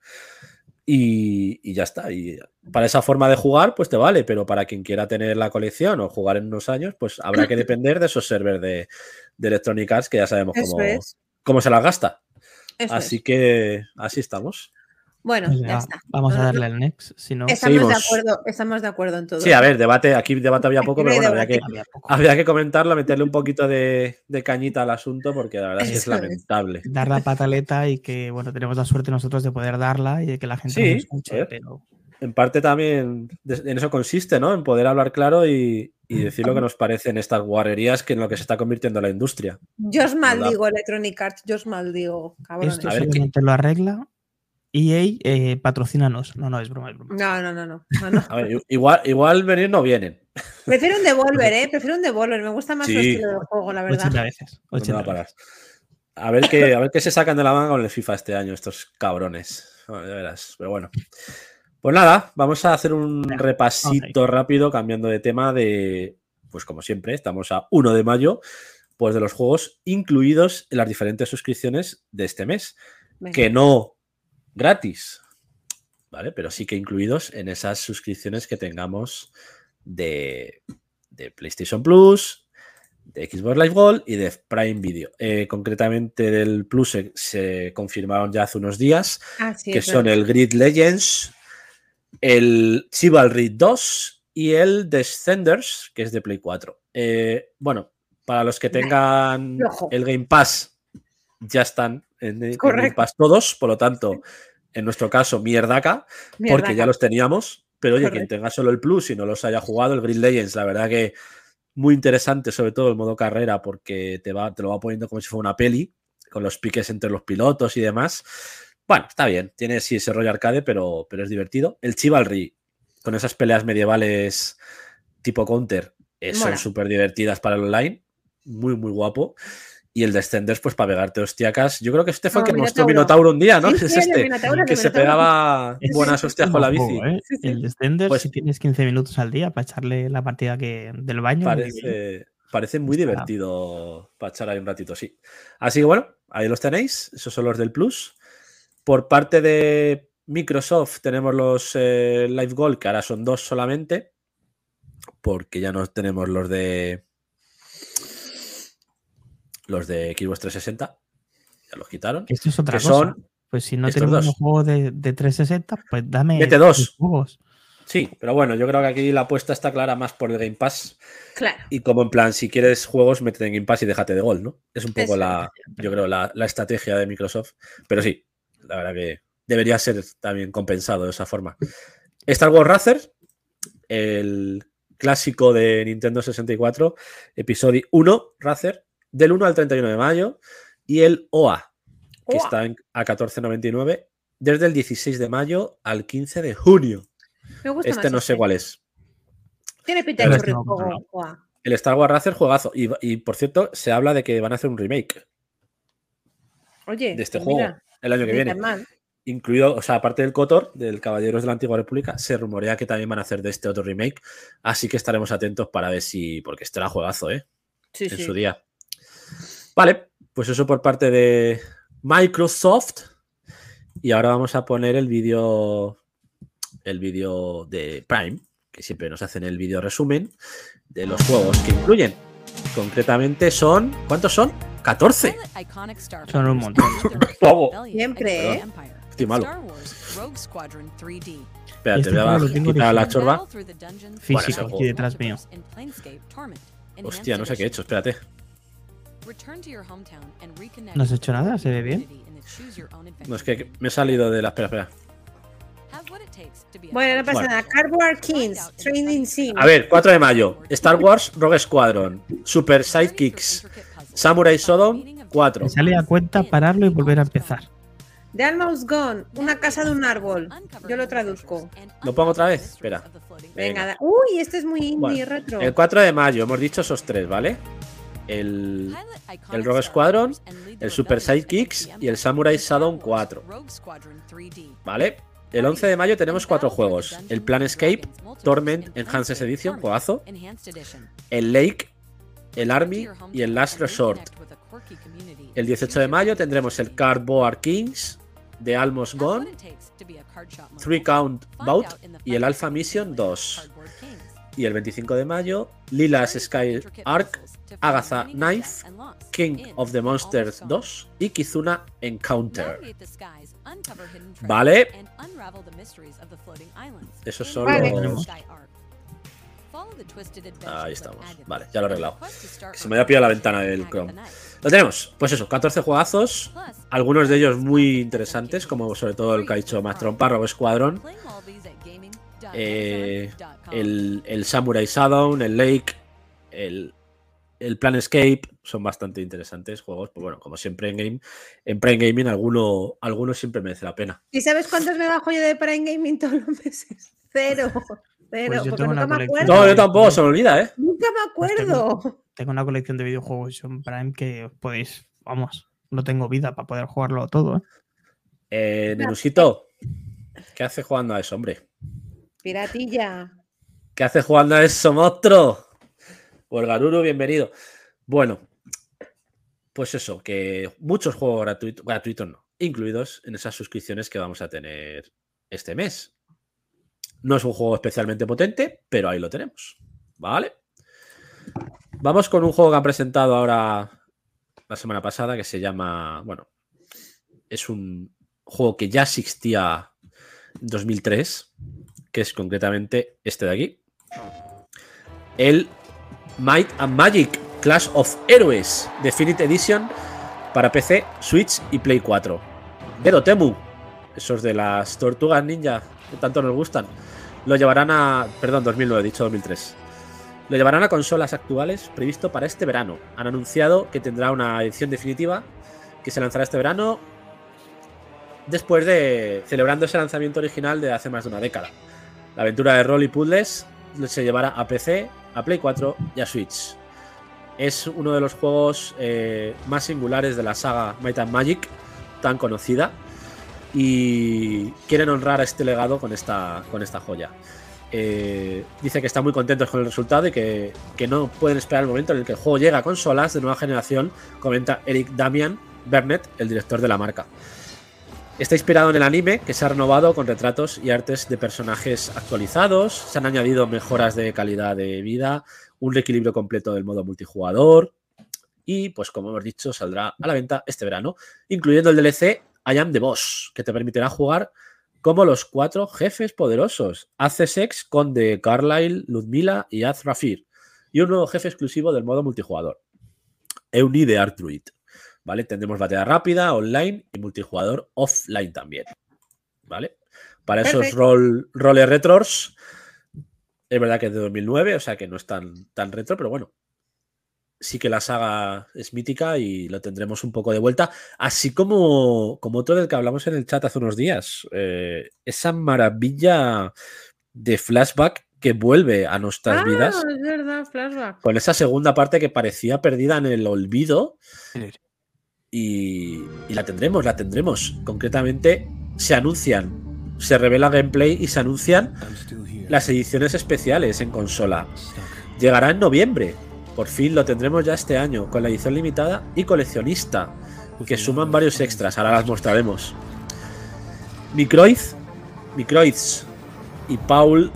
Y, y ya está. Y para esa forma de jugar, pues te vale, pero para quien quiera tener la colección o jugar en unos años, pues habrá que depender de esos servers de, de Electronic Arts que ya sabemos cómo, cómo se las gasta. Eso Así es. que así estamos. Bueno, ya ya, está. vamos No, a no, darle al next. Si no, Estamos de, acuerdo, estamos de acuerdo en todo. Sí, a ver, debate, aquí debate había poco, pero bueno, había que, había que comentarlo, meterle un poquito de, de cañita al asunto, porque la verdad es que es lamentable. dar la pataleta y que, bueno, tenemos la suerte nosotros de poder darla y de que la gente Sí, nos escuche, pero en parte también en eso consiste, ¿no? En poder hablar claro y, y decir lo que nos parecen estas guarrerías que en lo que se está convirtiendo la industria. Yo os maldigo Electronic Arts, yo os maldigo, cabrones. esto A ver, ¿qué- solamente lo arregla. EA, eh, patrocínanos. No, no, es broma, es broma. No, no, no, no. no, no. A ver, i- igual, igual venir no vienen. Prefiero un Devolver, ¿eh? Prefiero un Devolver. Me gusta más Sí. estilo de juego, la verdad. 80 veces. No me 80 va a parar. veces. A ver qué, a ver qué se sacan de la manga con el FIFA este año, estos cabrones. Bueno, ya verás, pero bueno. Pues nada, vamos a hacer un repasito rápido, cambiando de tema de, pues como siempre, estamos a 1 de mayo, pues de los juegos incluidos en las diferentes suscripciones de este mes. Venga. que no gratis, ¿vale? Pero sí que incluidos en esas suscripciones que tengamos de, de PlayStation Plus, de Xbox Live Gold y de Prime Video. Eh, concretamente del Plus se, se confirmaron ya hace unos días, Ah, sí, que son verdad. el Grid Legends, el Chivalry 2 y el Descenders, que es de Play 4. Eh, bueno, para los que tengan el Game Pass, ya están en el Game. Pass todos, por lo tanto, en nuestro caso, mierdaca, Mierda, porque ya los teníamos. Pero oye, quien tenga solo el Plus y no los haya jugado, el Grid Legends, la verdad que muy interesante, sobre todo el modo carrera, porque te, va, te lo va poniendo como si fuera una peli, con los piques entre los pilotos y demás. Bueno, está bien, tiene sí ese rollo arcade, pero, pero es divertido. El Chivalry, con esas peleas medievales tipo Counter, eh, son súper divertidas para el online. Muy, muy guapo. Y el Descenders, pues para pegarte hostiacas. Yo creo que este fue el No, que mostró Minotauro. Un día, ¿no? Sí, es sí, este. Minotauro, Que se pegaba Es buenas hostias con la bici. ¿eh? Sí, sí. El Descender, Pues- si tienes 15 minutos al día para echarle la partida que del baño. Parece, parece muy Está- divertido para echar ahí un ratito, sí. Así que bueno, ahí los tenéis. Esos son los del Plus. Por parte de Microsoft tenemos los eh, Live Gold, que ahora son dos solamente. Porque ya no tenemos los de. Los de Xbox 360. Ya los quitaron. Esto es otra Que cosa. son. pues si no tenemos dos. un juego de, de 360, pues dame. Mete dos. tres juegos. Sí, pero bueno, yo creo que aquí la apuesta está clara más por el Game Pass. Claro. Y como en plan, si quieres juegos, métete en Game Pass y déjate de gol, ¿no? Es un poco Eso. la, yo creo, la, la estrategia de Microsoft. Pero sí, la verdad que debería ser también compensado de esa forma. Star Wars Racer, el clásico de Nintendo 64, episodio 1 Racer, del 1 al 31 de mayo, y el OA, que Oa. está en, a 14.99, desde el 16 de mayo al 15 de junio. Me gusta Este más no sé cuál es. Tiene pinta de este no, no. El Star Wars Racer juegazo. Y, y, por cierto, se habla de que van a hacer un remake Oye, de este pues juego mira, el año que viene. Incluido, o sea, aparte del Cotor, del Caballeros de la Antigua República, se rumorea que también van a hacer de este otro remake. Así que estaremos atentos para ver si. Porque este era juegazo, ¿eh? Sí, en sí. su día. Vale, pues eso por parte de Microsoft. Y ahora vamos a poner el vídeo. El vídeo de Prime, que siempre nos hacen el vídeo resumen de los juegos que incluyen. Concretamente son. ¿Cuántos son? 14. Son un montón. Pavo. Siempre, ¿eh? Estoy malo. Espérate, Este voy a quitar la chorba. Físico, aquí detrás mío. Hostia, no sé qué he hecho, espérate. ¿No has hecho nada? ¿Se ve bien? No, es que me he salido de la. Espera, espera. Bueno, no pasa Bueno. nada. Cardboard Kings, Training Sim. A ver, 4 de mayo. Star Wars Rogue Squadron. Super Sidekicks. Samurai Shodown 4. Me sale a cuenta pararlo y volver a empezar. The Almost Gone, una casa de un árbol. Yo lo traduzco. ¿Lo pongo otra vez? Espera. Venga, da- uy, este es muy indie, Bueno, retro. El 4 de mayo, hemos dicho esos tres, ¿vale? El, el Rogue Squadron, el Super Sidekicks y el Samurai Shodown 4. ¿Vale? El 11 de mayo tenemos cuatro juegos. El Planescape, Torment Enhanced Edition, juegazo. El Lake, el Army y el Last Resort. El 18 de mayo tendremos el Cardboard Kings, The Almost Gone, Three Count Bout y el Alpha Mission 2. Y el 25 de mayo, Lila's Sky Arc, Agatha Knife, King of the Monsters 2 y Kizuna Encounter. Vale. Esos son Vale. los. Ahí estamos. Vale, ya lo he arreglado. Que se me había pillado la ventana del Chrome. Lo tenemos. Pues eso, 14 juegazos. Algunos de ellos muy interesantes, como sobre todo el que ha dicho más trompa, Rogue Squadron, eh, el, el Samurai Shodown, el Lake, el, el Planescape. Son bastante interesantes juegos. Pues bueno, como siempre en Game, en Prime Gaming, alguno, alguno siempre merece la pena. ¿Y sabes cuántos me bajo yo de Prime Gaming todos los meses? Cero. Pues yo tengo nunca una me acuerdo. No, yo tampoco, se me olvida, ¿eh? Nunca me Pues acuerdo. Tengo una colección de videojuegos en Prime que podéis, vamos, no tengo vida para poder jugarlo todo. ¿eh? Eh, Nenusito, ¿qué hace jugando a eso, hombre? Piratilla. ¿Qué hace jugando a eso, monstruo? Pues Garuru, bienvenido. Bueno, pues eso, que muchos juegos gratuitos, gratuitos no, incluidos en esas suscripciones que vamos a tener este mes. No es un juego especialmente potente, pero ahí lo tenemos. ¿Vale? Vamos con un juego que han presentado ahora la semana pasada que se llama, bueno, es un juego que ya existía en 2003, que es concretamente este de aquí. El Might and Magic Clash of Heroes Definite Edition para PC, Switch y Play 4. De Dotemu, esos de las tortugas ninja que tanto nos gustan, lo llevarán a. Perdón, 2009, he dicho 2003. Lo llevarán a consolas actuales previsto para este verano. Han anunciado que tendrá una edición definitiva que se lanzará este verano después de celebrando ese lanzamiento original de hace más de una década. La aventura de rol y puzzles se llevará a PC, a Play 4 y a Switch. Es uno de los juegos eh, más singulares de la saga Might and Magic, tan conocida, y quieren honrar a este legado con esta, con esta joya. Eh, dice que están muy contentos con el resultado y que, que no pueden esperar el momento en el que el juego llega a consolas de nueva generación, comenta Eric Damian Burnett, el director de la marca. Está inspirado en el anime, que se ha renovado con retratos y artes de personajes actualizados. Se han añadido mejoras de calidad de vida, un reequilibrio completo del modo multijugador. Y, pues, como hemos dicho, saldrá a la venta este verano, incluyendo el DLC I Am the Boss, que te permitirá jugar como los cuatro jefes poderosos: Sex, Conde, Carlyle, Ludmila y Azrafir. Y un nuevo jefe exclusivo del modo multijugador: Euni de Artruid. ¿vale? Tendremos batalla rápida, online y multijugador offline también, ¿vale? Para esos rol, roles retros, es verdad que es de 2009, o sea que no es tan, tan retro, pero bueno, sí que la saga es mítica y lo tendremos un poco de vuelta, así como, como otro del que hablamos en el chat hace unos días, eh, esa maravilla de flashback que vuelve a nuestras ah, vidas es verdad, flashback. con esa segunda parte que parecía perdida en el olvido y, y la tendremos, la tendremos. Concretamente, se anuncian, se revela gameplay y se anuncian las ediciones especiales en consola. Llegará en noviembre. Por fin lo tendremos ya este año, con la edición limitada y coleccionista, que suman varios extras. Ahora las mostraremos. Microid, Microids y Paul.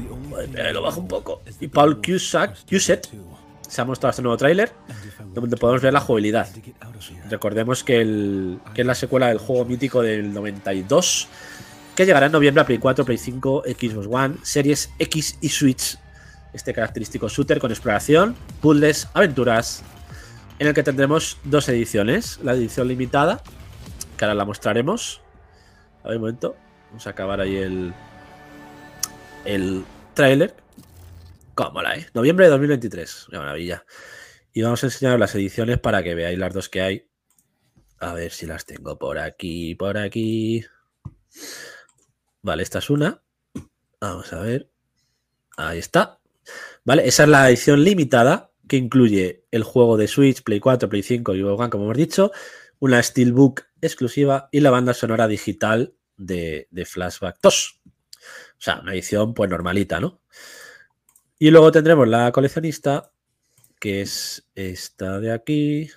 eh, lo bajo un poco. Y Paul Cusack, Cuset se ha mostrado este nuevo tráiler donde podemos ver la jugabilidad. Recordemos que, que es la secuela del juego mítico del 92, que llegará en noviembre a Play 4, Play 5, Xbox One, Series X y Switch. Este característico shooter con exploración, puzzles, aventuras, en el que tendremos dos ediciones. La edición limitada, que ahora la mostraremos. A ver un momento, vamos a acabar ahí el, el tráiler. Cómo la, ¿eh? Noviembre de 2023, una maravilla. Y vamos a enseñar las ediciones para que veáis las dos que hay. A ver si las tengo por aquí, por aquí. Vale, esta es una. Vamos a ver. Ahí está. Vale, esa es la edición limitada que incluye el juego de Switch, Play 4, Play 5 y One, como hemos dicho, una Steelbook exclusiva y la banda sonora digital de, de Flashback 2. O sea, una edición pues normalita, ¿no? Y luego tendremos la coleccionista, que es esta de aquí.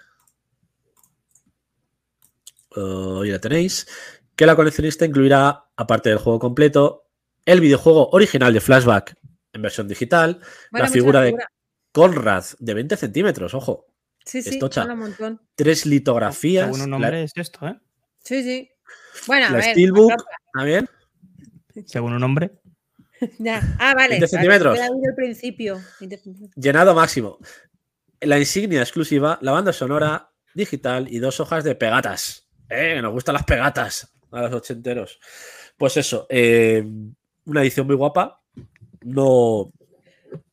Oh, ya tenéis. Que la coleccionista incluirá, aparte del juego completo, el videojuego original de Flashback en versión digital, Mola la figura de. Conrad de 20 centímetros, ojo, Sí, sí, un montón. tres litografías, Según un la, nombre es esto, ¿eh? Sí, sí. Bueno, a la ver. Steelbook, también, Según un nombre. Ya. Ah, vale. 20 vale, centímetros. al principio. 20 centímetros. llenado máximo. La insignia exclusiva, la banda sonora digital y dos hojas de pegatas. Eh, nos gustan las pegatas a los ochenteros. Pues eso, eh, una edición muy guapa. No,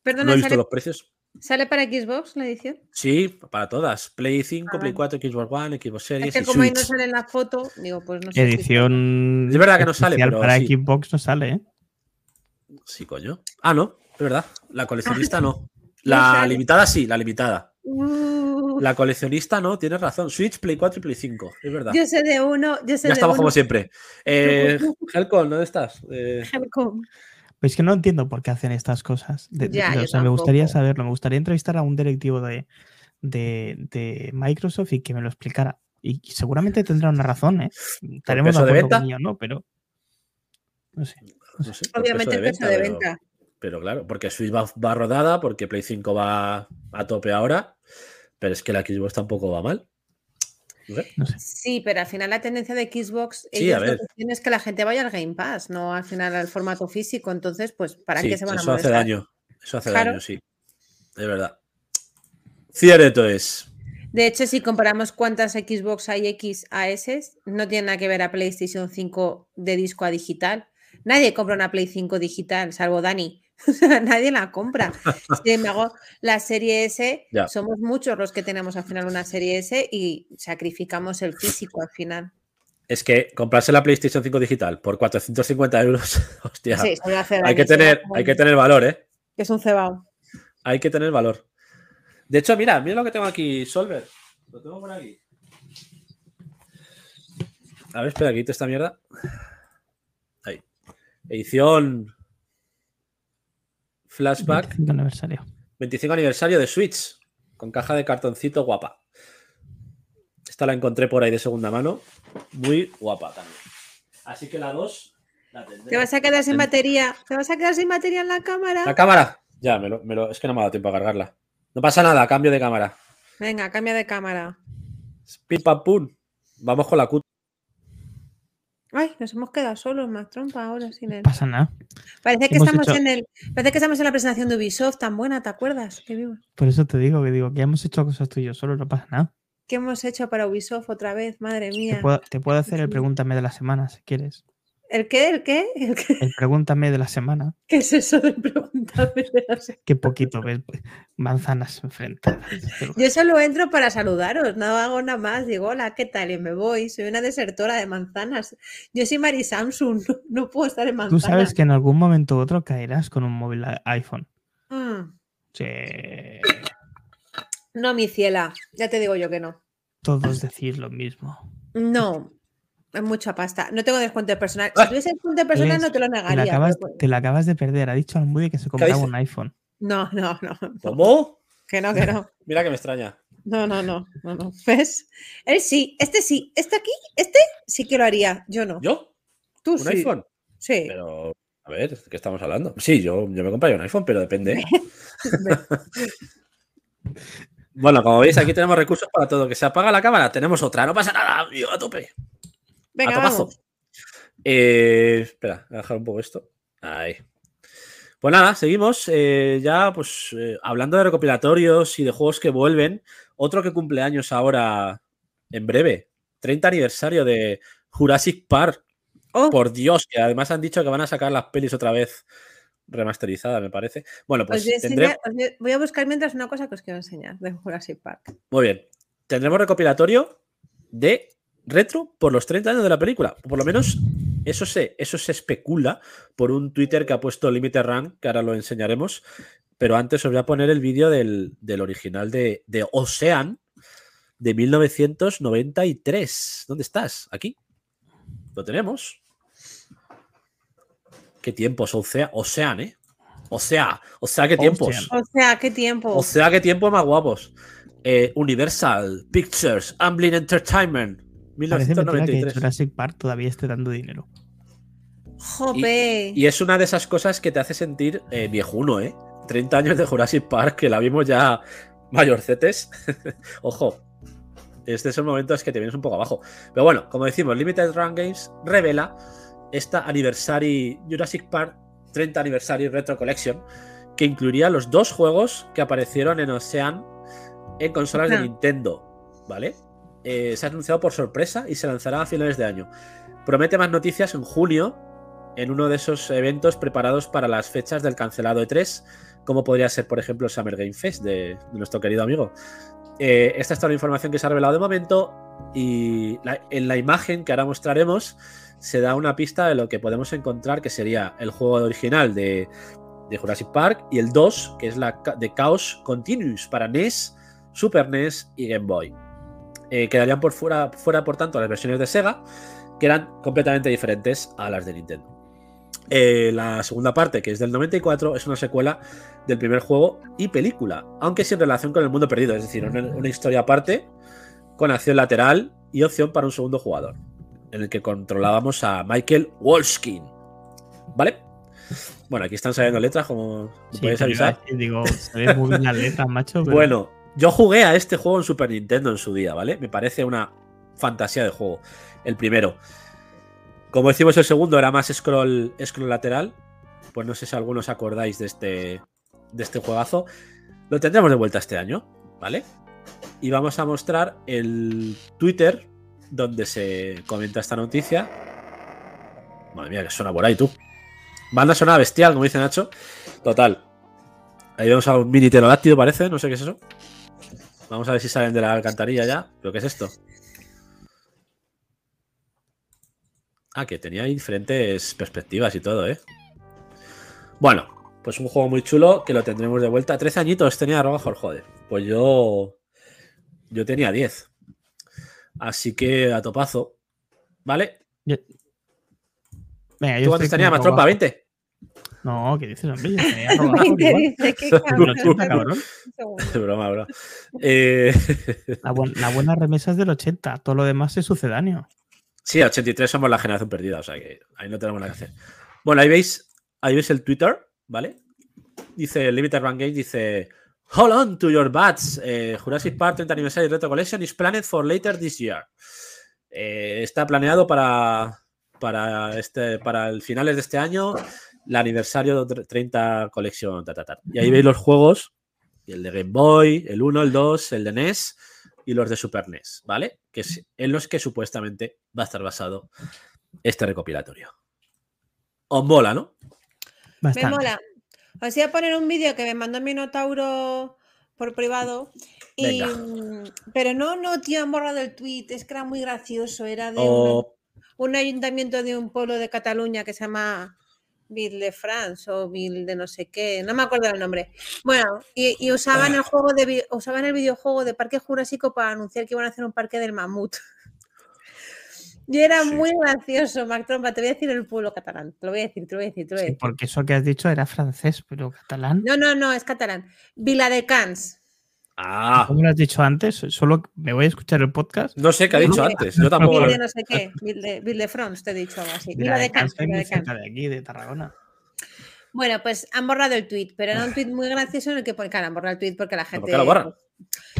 Perdona, no he visto ¿sale, los precios. ¿sale para Xbox la edición? Sí, para todas. Play 5, Ah, Play vale. 4, Xbox One, Xbox Es Series que y como ahí no Switch. sale en la foto, digo, pues no sé. si- Edición. Es verdad que no sale, especial pero Para sí. Xbox no sale, ¿eh? Sí, coño. Ah, no, es verdad. La coleccionista no. No La sale. limitada sí, la limitada. Uh, La coleccionista no, tienes razón. Switch, Play 4 y Play 5. Es verdad. yo sé de uno, yo sé Ya de estamos uno. como siempre. Eh, Helcon, ¿dónde estás? Eh, Helcom. Pues es que no entiendo por qué hacen estas cosas. De- de- Ya, o sea, me gustaría saberlo. Me gustaría entrevistar a un directivo de, de, de Microsoft y que me lo explicara. Y seguramente tendrá una razón, ¿eh? Estaremos de acuerdo venta? con ello, ¿no? Pero. No sé. no sé, por Obviamente el peso de pero- venta. Pero, claro, porque Switch va, va rodada, porque Play 5 va a tope ahora, pero es que la Xbox tampoco va mal. No sé. Sí, pero al final la tendencia de Xbox Sí, ellos a lo ver. que quieren es que la gente vaya al Game Pass, no al final al formato físico. Entonces, pues, ¿para Sí, qué se van a eso hace molestar? daño. Eso hace Claro. daño, sí. Es verdad. Cierto es. De hecho, si comparamos cuántas Xbox hay X a S, no tiene nada que ver a PlayStation 5 de disco a digital. Nadie compra una Play 5 digital, salvo Dani. O sea, nadie la compra. Sin embargo, la serie S, Ya. somos muchos los que tenemos al final una serie S y sacrificamos el físico al final. Es que comprarse la PlayStation 5 digital por 450 euros, hostia, Sí, hay, que tener, hay que tener valor, ¿eh? es un cebao. Hay que tener valor. De hecho, mira, mira lo que tengo aquí, Solver. Lo tengo por aquí. A ver, espera, quito esta mierda. Ahí. Edición Flashback 25 aniversario. 25 aniversario de Switch. Con caja de cartoncito guapa. Esta la encontré por ahí de segunda mano. Muy guapa también. Así que la 2 la tendré. ¿Te vas a quedar sin batería? ¿Te vas a quedar sin batería en la cámara? La cámara. Ya, me lo- me lo- es que no me ha dado tiempo a cargarla. No pasa nada, cambio de cámara. Venga, cambia de cámara. Pim pam pum. Vamos con la Q. Ay, nos hemos quedado solos, más trompa ahora sin él. No pasa nada. Parece que estamos hecho- en el. Parece que estamos en la presentación de Ubisoft tan buena, ¿te acuerdas? Qué vivo. Por eso te digo que digo que hemos hecho cosas tú y yo solo, no pasa nada. ¿Qué hemos hecho para Ubisoft otra vez? Madre Te mía. puedo, te puedo hacer el pregúntame de la semana si quieres. ¿El qué? ¿El qué? ¿El qué? El pregúntame de la semana. ¿Qué es eso de preguntarme? de las- Qué poquito ves manzanas enfrentadas. Yo solo entro para saludaros, no hago nada más. Digo, hola, ¿qué tal? Y me voy. Soy una desertora de manzanas. Yo soy Mari Samsung, no, no puedo estar en Tú manzanas. sabes que en algún momento u otro caerás con un móvil iPhone. Mm, Sí. no, mi ciela. Ya te digo yo que no. Todos decís lo mismo. No. Es mucha pasta. No tengo descuento personal. Ah, Si tuviese descuento personal, Alex, no te lo Te la, negaría. acabas, pero- te la acabas de perder. Ha dicho Almudy que se compraba un iPhone. No, no, no. ¿Cómo? Que no, que no. Mira que me extraña. No, no, no, no, no. ¿Ves? Él sí, este sí, este aquí, este sí que lo haría, yo no. ¿Yo? Tú ¿Un sí. iPhone? Sí. Pero, a ver, ¿de qué estamos hablando? Sí, yo, yo me compraría un iPhone, pero depende. Bueno, como veis, aquí tenemos recursos para todo. Que se apaga la cámara, tenemos otra. No pasa nada, yo a tope. Venga, a topazo. vamos. Eh, espera, voy a dejar un poco esto. Ahí. Pues nada, seguimos. eh, ya, pues, eh, hablando de recopilatorios y de juegos que vuelven. Otro que cumple años ahora en breve. 30 aniversario de Jurassic Park. Oh, Por Dios, que además han dicho que van a sacar las pelis otra vez remasterizadas, me parece. Bueno, pues voy, a tendré- enseñar- os voy- voy a buscar mientras una cosa que os quiero enseñar de Jurassic Park. Muy bien. Tendremos recopilatorio de retro por los 30 años de la película. Por lo menos eso se, eso se especula por un Twitter que ha puesto Limited Run, que ahora lo enseñaremos. Pero antes os voy a poner el vídeo del, del original de, de Ocean de 1993. ¿Dónde estás? Aquí. Lo tenemos. Qué tiempos, Ocean, Ocean, ¿eh? O sea, o sea, qué tiempos. O sea, qué tiempo. O sea, qué tiempos más guapos. Eh, Universal Pictures, Amblin Entertainment, Parece mentira que 1993. Jurassic Park todavía esté dando dinero. Jope. Y es una de esas cosas que te hace sentir eh, viejuno, ¿eh? 30 años de Jurassic Park, que la vimos ya mayorcetes. Ojo, este es el momento es que te vienes un poco abajo. Pero bueno, como decimos, Limited Run Games revela esta Anniversary Jurassic Park 30 Anniversary Retro Collection, que incluiría los dos juegos que aparecieron en Ocean en consolas de. Nintendo, ¿vale? Eh, se ha anunciado por sorpresa y se lanzará a finales de año. Promete más noticias en junio en uno de esos eventos preparados para las fechas del cancelado E3, como podría ser, por ejemplo, Summer Game Fest de, nuestro querido amigo. Eh, esta es toda la información que se ha revelado de momento y en la imagen que ahora mostraremos se da una pista de lo que podemos encontrar, que sería el juego original de, de Jurassic Park y el 2, que es la de Chaos Continuous para NES, Super NES y Game Boy. Eh, quedarían por fuera, fuera, por tanto, las versiones de Sega, que eran completamente diferentes a las de Nintendo. Eh, la segunda parte, que es del 94, es una secuela del primer juego y película, aunque sin relación con el mundo perdido, es decir, una, una historia aparte con acción lateral y opción para un segundo jugador, en el que controlábamos a Michael Wolskin. ¿Vale? Bueno, aquí están saliendo letras, como Sí, podéis avisar. decir, digo, se ve muy bien las letras, macho. pero- Bueno, yo jugué a este juego en Super Nintendo en su día, ¿vale? Me parece una fantasía de juego. El primero. Como decimos, el segundo era más scroll, scroll lateral. Pues no sé si algunos acordáis de este, de este juegazo. Lo tendremos de vuelta este año, ¿vale? Y vamos a mostrar el Twitter donde se comenta esta noticia. Madre mía, que suena por ahí, tú. Banda sonora bestial, como dice Nacho. Total. Ahí vemos a un mini pterodáctilo, parece. No sé qué es eso. Vamos a ver si salen de la alcantarilla ya. ¿Pero qué es esto? Ah, que tenía diferentes perspectivas y todo, ¿eh? Bueno, pues un juego muy chulo que lo tendremos de vuelta. 13 añitos tenía Rogajor, joder. Pues yo. Yo tenía 10. Así que a topazo. ¿Vale? Yo- Venga, yo ¿Tú cuántos tenías, más tropa? Robajo. ¿20? No, ¿qué dices, hombre? Yo tenía Robajo Veinte, igual. dice, qué Pero cabrón. 80, cabrón. Un segundo. broma, bro. Eh, La, buen- la buena remesa es del 80, todo lo demás es sucedáneo. sí, 83 somos la generación perdida, o sea que ahí no tenemos nada que hacer. Bueno, ahí veis, ahí veis el Twitter, ¿vale? Dice Limited Run Game, dice Hold on to your bats. eh, Jurassic Park 30 Anniversary Retro Collection is planned for later this year. Eh, está planeado para, para, este, para el finales de este año, el aniversario de 30 Collection. ta, ta, ta. Y ahí veis los juegos, el de Game Boy, el 1, el 2, el de NES y los de Super NES, ¿vale? Que es en los que supuestamente va a estar basado este recopilatorio. Os mola, ¿no? Me Bastante. mola. Os voy a poner un vídeo que me mandó Minotauro por privado. Y, pero no, no, tío, han borrado el tweet. Es que era muy gracioso. Era de O un, un ayuntamiento de un pueblo de Cataluña que se llama Ville de France o Ville de no sé qué. No me acuerdo del nombre. Bueno, y, y usaban el juego de usaban el videojuego de Parque Jurásico para anunciar que iban a hacer un parque del mamut. Y era Sí. muy gracioso, Mac Trompa. Te voy a decir el pueblo catalán. Te lo voy a decir, te lo voy a decir, te lo voy a Sí, decir. porque eso que has dicho era francés, pero catalán. No, no, no, es catalán. Viladecans. Ah, ¿Cómo lo has dicho antes? Solo me voy a escuchar el podcast. no sé qué ha dicho antes. Yo tampoco. Lo- de no sé qué. Ville de, Ville de France, te he dicho algo así. Mira, de. Cans, muy Viladecans. cerca de aquí, de Tarragona. Bueno, pues han borrado el tweet, pero era un tweet muy gracioso en el que pone, claro, han borrado el tweet porque la gente. ¿Por qué lo borran?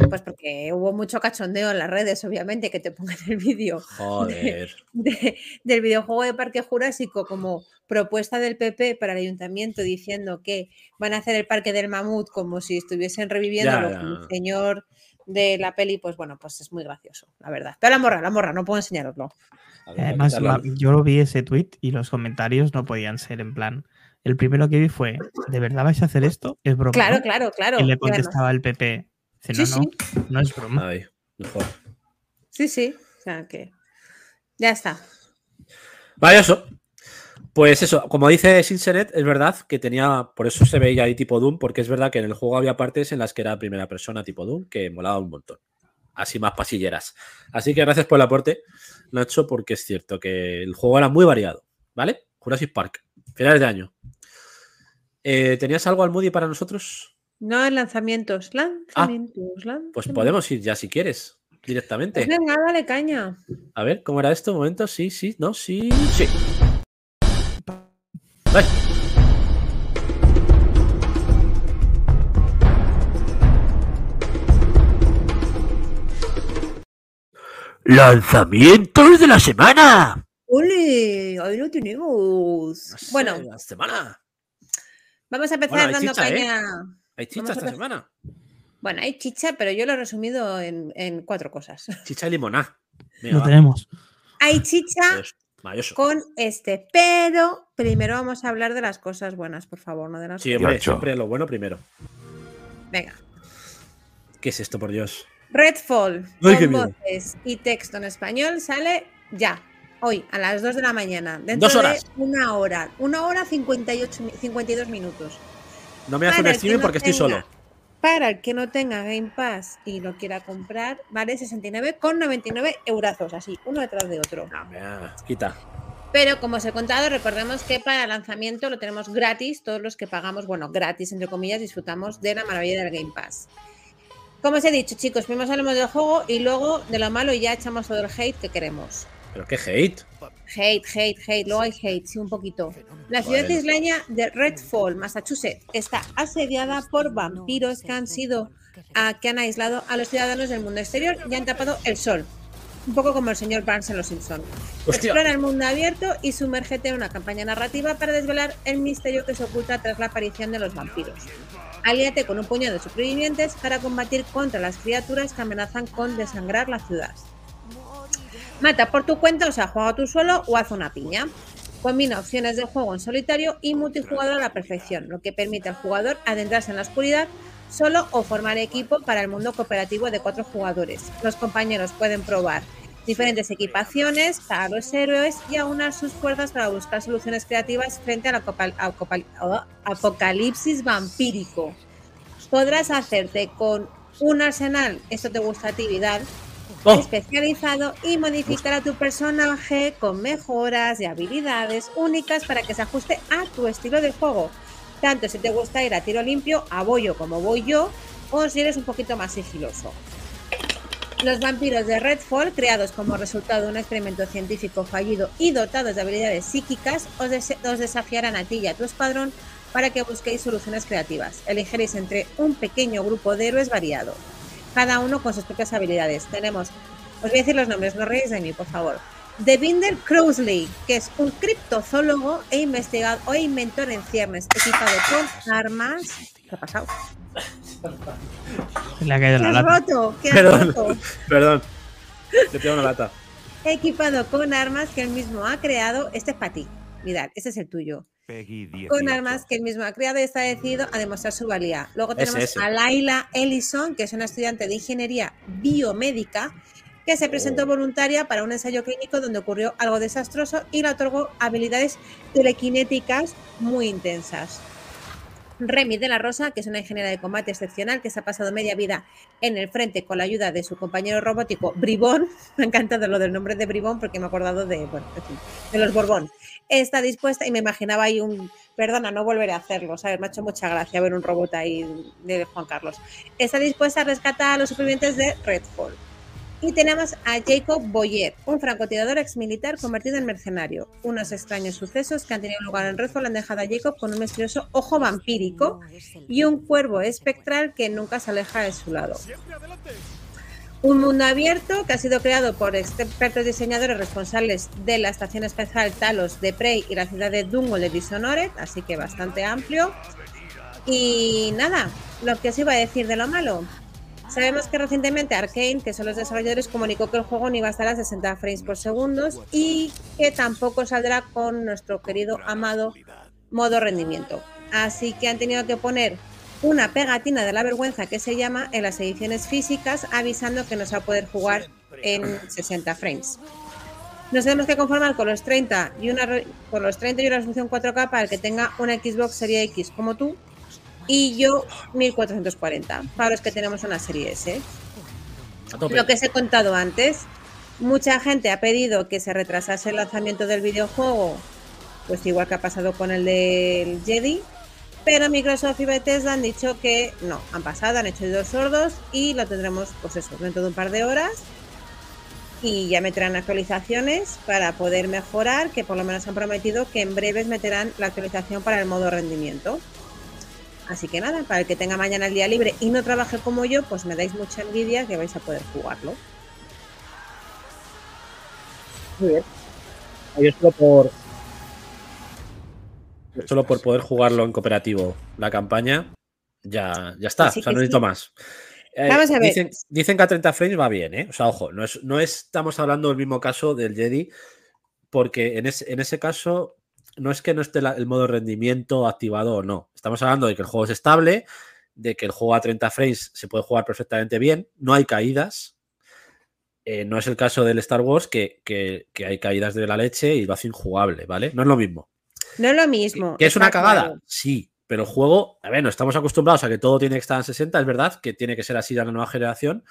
Pues porque hubo mucho cachondeo en las redes, obviamente, que te pongan el vídeo Joder. de- del videojuego de Parque Jurásico como propuesta del PP para el ayuntamiento diciendo que van a hacer el Parque del Mamut como si estuviesen reviviendo lo que señor de la peli, pues bueno, pues es muy gracioso, la verdad. Pero la morra, la morra, no puedo enseñaroslo. Además, yo lo vi ese tweet y los comentarios no podían ser en plan. El primero que vi fue: ¿De verdad vais a hacer esto? Es broma. Claro, ¿no?". claro, claro. Y le contestaba el PP: dice, Sí, no, sí. no, no es broma. Mejor. Sí, sí. O sea que. Ya está. Vale, eso. Pues eso, como dice Sinsenet, es verdad que tenía, por eso se veía ahí tipo Doom, porque es verdad que en el juego había partes en las que era primera persona tipo Doom, que molaba un montón. Así más pasilleras. Así que gracias por el aporte, Nacho, porque es cierto que el juego era muy variado, ¿vale? Jurassic Park, finales de año. Eh, ¿Tenías algo al Moody para nosotros? No en lanzamientos. Lanzamientos. Pues lanzamientos. podemos ir ya si quieres, directamente. Pues venga, dale caña. A ver, ¿cómo era esto? Un momento, sí, sí, no, sí, sí. ¡Lanzamientos de la semana! ¡Ole! Ahí lo tenemos. Bueno, la semana. Vamos a empezar Bueno, dando chicha, ¿eh? caña. Hay chicha esta semana. Bueno, hay chicha, pero yo lo he resumido en, en cuatro cosas. Chicha y limoná. Lo va. tenemos. Hay chicha con este, pero primero vamos a hablar de las cosas buenas, por favor, no de las Sí, cosas- hombre, siempre lo bueno primero. Venga. ¿Qué es esto, por Dios? Redfall, Ay, con voces y texto en español, sale ya, hoy, a las 2 de la mañana. Dentro Dos horas. de una hora. Una hora 58, mi- 52 minutos. No me streaming no porque estoy solo. Para el que no tenga Game Pass y lo quiera comprar, vale 69,99 eurazos, así, uno detrás de otro. No, me ha- quita. Pero como os he contado, recordemos que para el lanzamiento lo tenemos gratis, todos los que pagamos, bueno, gratis, entre comillas, disfrutamos de la maravilla del Game Pass. Como os he dicho, chicos, primero hablamos del juego y luego de lo malo y ya echamos todo el hate que queremos. Pero qué hate. Hate, hate, hate, luego hay hate, sí, un poquito. La ciudad Bueno. isleña de Redfall, Massachusetts, está asediada por vampiros que han sido, a- que han aislado a los ciudadanos del mundo exterior y han tapado el sol. Un poco como el señor Barnes en Los Simpson. Hostia. Explora el mundo abierto y sumérgete en una campaña narrativa para desvelar el misterio que se oculta tras la aparición de los vampiros. Alíate con un puñado de supervivientes para combatir contra las criaturas que amenazan con desangrar la ciudad. Mata por tu cuenta, o sea, juega tú solo o haz una piña. Combina opciones de juego en solitario y multijugador a la perfección, lo que permite al jugador adentrarse en la oscuridad solo o formar equipo para el mundo cooperativo de cuatro jugadores. Los compañeros pueden probar diferentes equipaciones para los héroes y aunar sus fuerzas para buscar soluciones creativas frente al oh, apocalipsis vampírico. Podrás hacerte con un arsenal, esto te gusta a ti, Vidal, Oh, especializado y modificar a tu personaje con mejoras y habilidades únicas para que se ajuste a tu estilo de juego. Tanto si te gusta ir a tiro limpio, a bollo como voy yo, o si eres un poquito más sigiloso. Los vampiros de Redfall, creados como resultado de un experimento científico fallido y dotados de habilidades psíquicas, os, des- os desafiarán a ti y a tu escuadrón para que busquéis soluciones creativas. Elegiréis entre un pequeño grupo de héroes variado, cada uno con sus propias habilidades. Tenemos, os voy a decir los nombres, no reís de mí, por favor. Devinder Crowsley, que es un criptozoólogo e investigador o inventor en ciernes, equipado con armas. ¿Qué ha pasado? Se le ha caído ¿Qué la has lata. roto? ¿Qué has Perdón. roto? perdón. Le pido una lata. Equipado con armas que él mismo ha creado. Este es para ti, Vidal, este es el tuyo. Con armas que él mismo ha creado y está decidido a demostrar su valía. Luego Ese, tenemos ese. a Laila Ellison, que es una estudiante de ingeniería biomédica que se presentó Oh. voluntaria para un ensayo clínico donde ocurrió algo desastroso y le otorgó habilidades telequinéticas muy intensas. Remy de la Rosa, que es una ingeniera de combate excepcional que se ha pasado media vida en el frente con la ayuda de su compañero robótico Bribón. Me ha encantado lo del nombre de Bribón porque me he acordado de, bueno, de los Borbón. Está dispuesta y me imaginaba ahí un, perdona, no volveré a hacerlo, ¿sabes? Me ha hecho mucha gracia ver un robot ahí de Juan Carlos. Está dispuesta a rescatar a los supervivientes de Redfall. Y tenemos a Jacob Boyer, un francotirador exmilitar convertido en mercenario. Unos extraños sucesos que han tenido lugar en Redfall han dejado a Jacob con un misterioso ojo vampírico y un cuervo espectral que nunca se aleja de su lado. Un mundo abierto que ha sido creado por expertos diseñadores responsables de la estación espacial Talos de Prey y la ciudad de Dunwall de Dishonored, así que bastante amplio. Y nada, lo que os iba a decir de lo malo. Sabemos que recientemente Arkane, que son los desarrolladores, comunicó que el juego no iba a estar a 60 frames por segundo y que tampoco saldrá con nuestro querido amado modo rendimiento. Así que han tenido que poner una pegatina de la vergüenza que se llama en las ediciones físicas avisando que no se va a poder jugar en 60 frames. Nos tenemos que conformar con los 30 y una con los 30 y una resolución 4K para el que tenga una Xbox Serie X como tú y yo 1440 para los que tenemos una Serie S. Lo que os he contado antes, mucha gente ha pedido que se retrasase el lanzamiento del videojuego, pues igual que ha pasado con el del Jedi, pero Microsoft y Bethesda han dicho que no, han pasado, han hecho oídos sordos y lo tendremos, pues eso, dentro de un par de horas. Y ya meterán actualizaciones para poder mejorar, que por lo menos han prometido que en breves meterán la actualización para el modo rendimiento. Así que nada, para el que tenga mañana el día libre y no trabaje como yo, pues me dais mucha envidia que vais a poder jugarlo. Muy bien. Yo solo por. Solo por poder jugarlo en cooperativo la campaña, ya, ya está. O sea, no necesito sí. más. Eh, Vamos a ver. Dicen, dicen que a 30 frames va bien, ¿eh? O sea, ojo, no, es, no estamos hablando del mismo caso del Jedi, porque en ese, en ese caso no es que no esté la- el modo rendimiento activado o no. Estamos hablando de que el juego es estable, de que el juego a 30 frames se puede jugar perfectamente bien, no hay caídas. Eh, no es el caso del Star Wars, que, que- que hay caídas de la leche y lo hace injugable, ¿vale? No es lo mismo. No es lo mismo. ¿Que es una cagada? claro. Sí, pero el juego, a ver, no estamos acostumbrados a que todo tiene que estar en 60, es verdad que tiene que ser así de la nueva generación,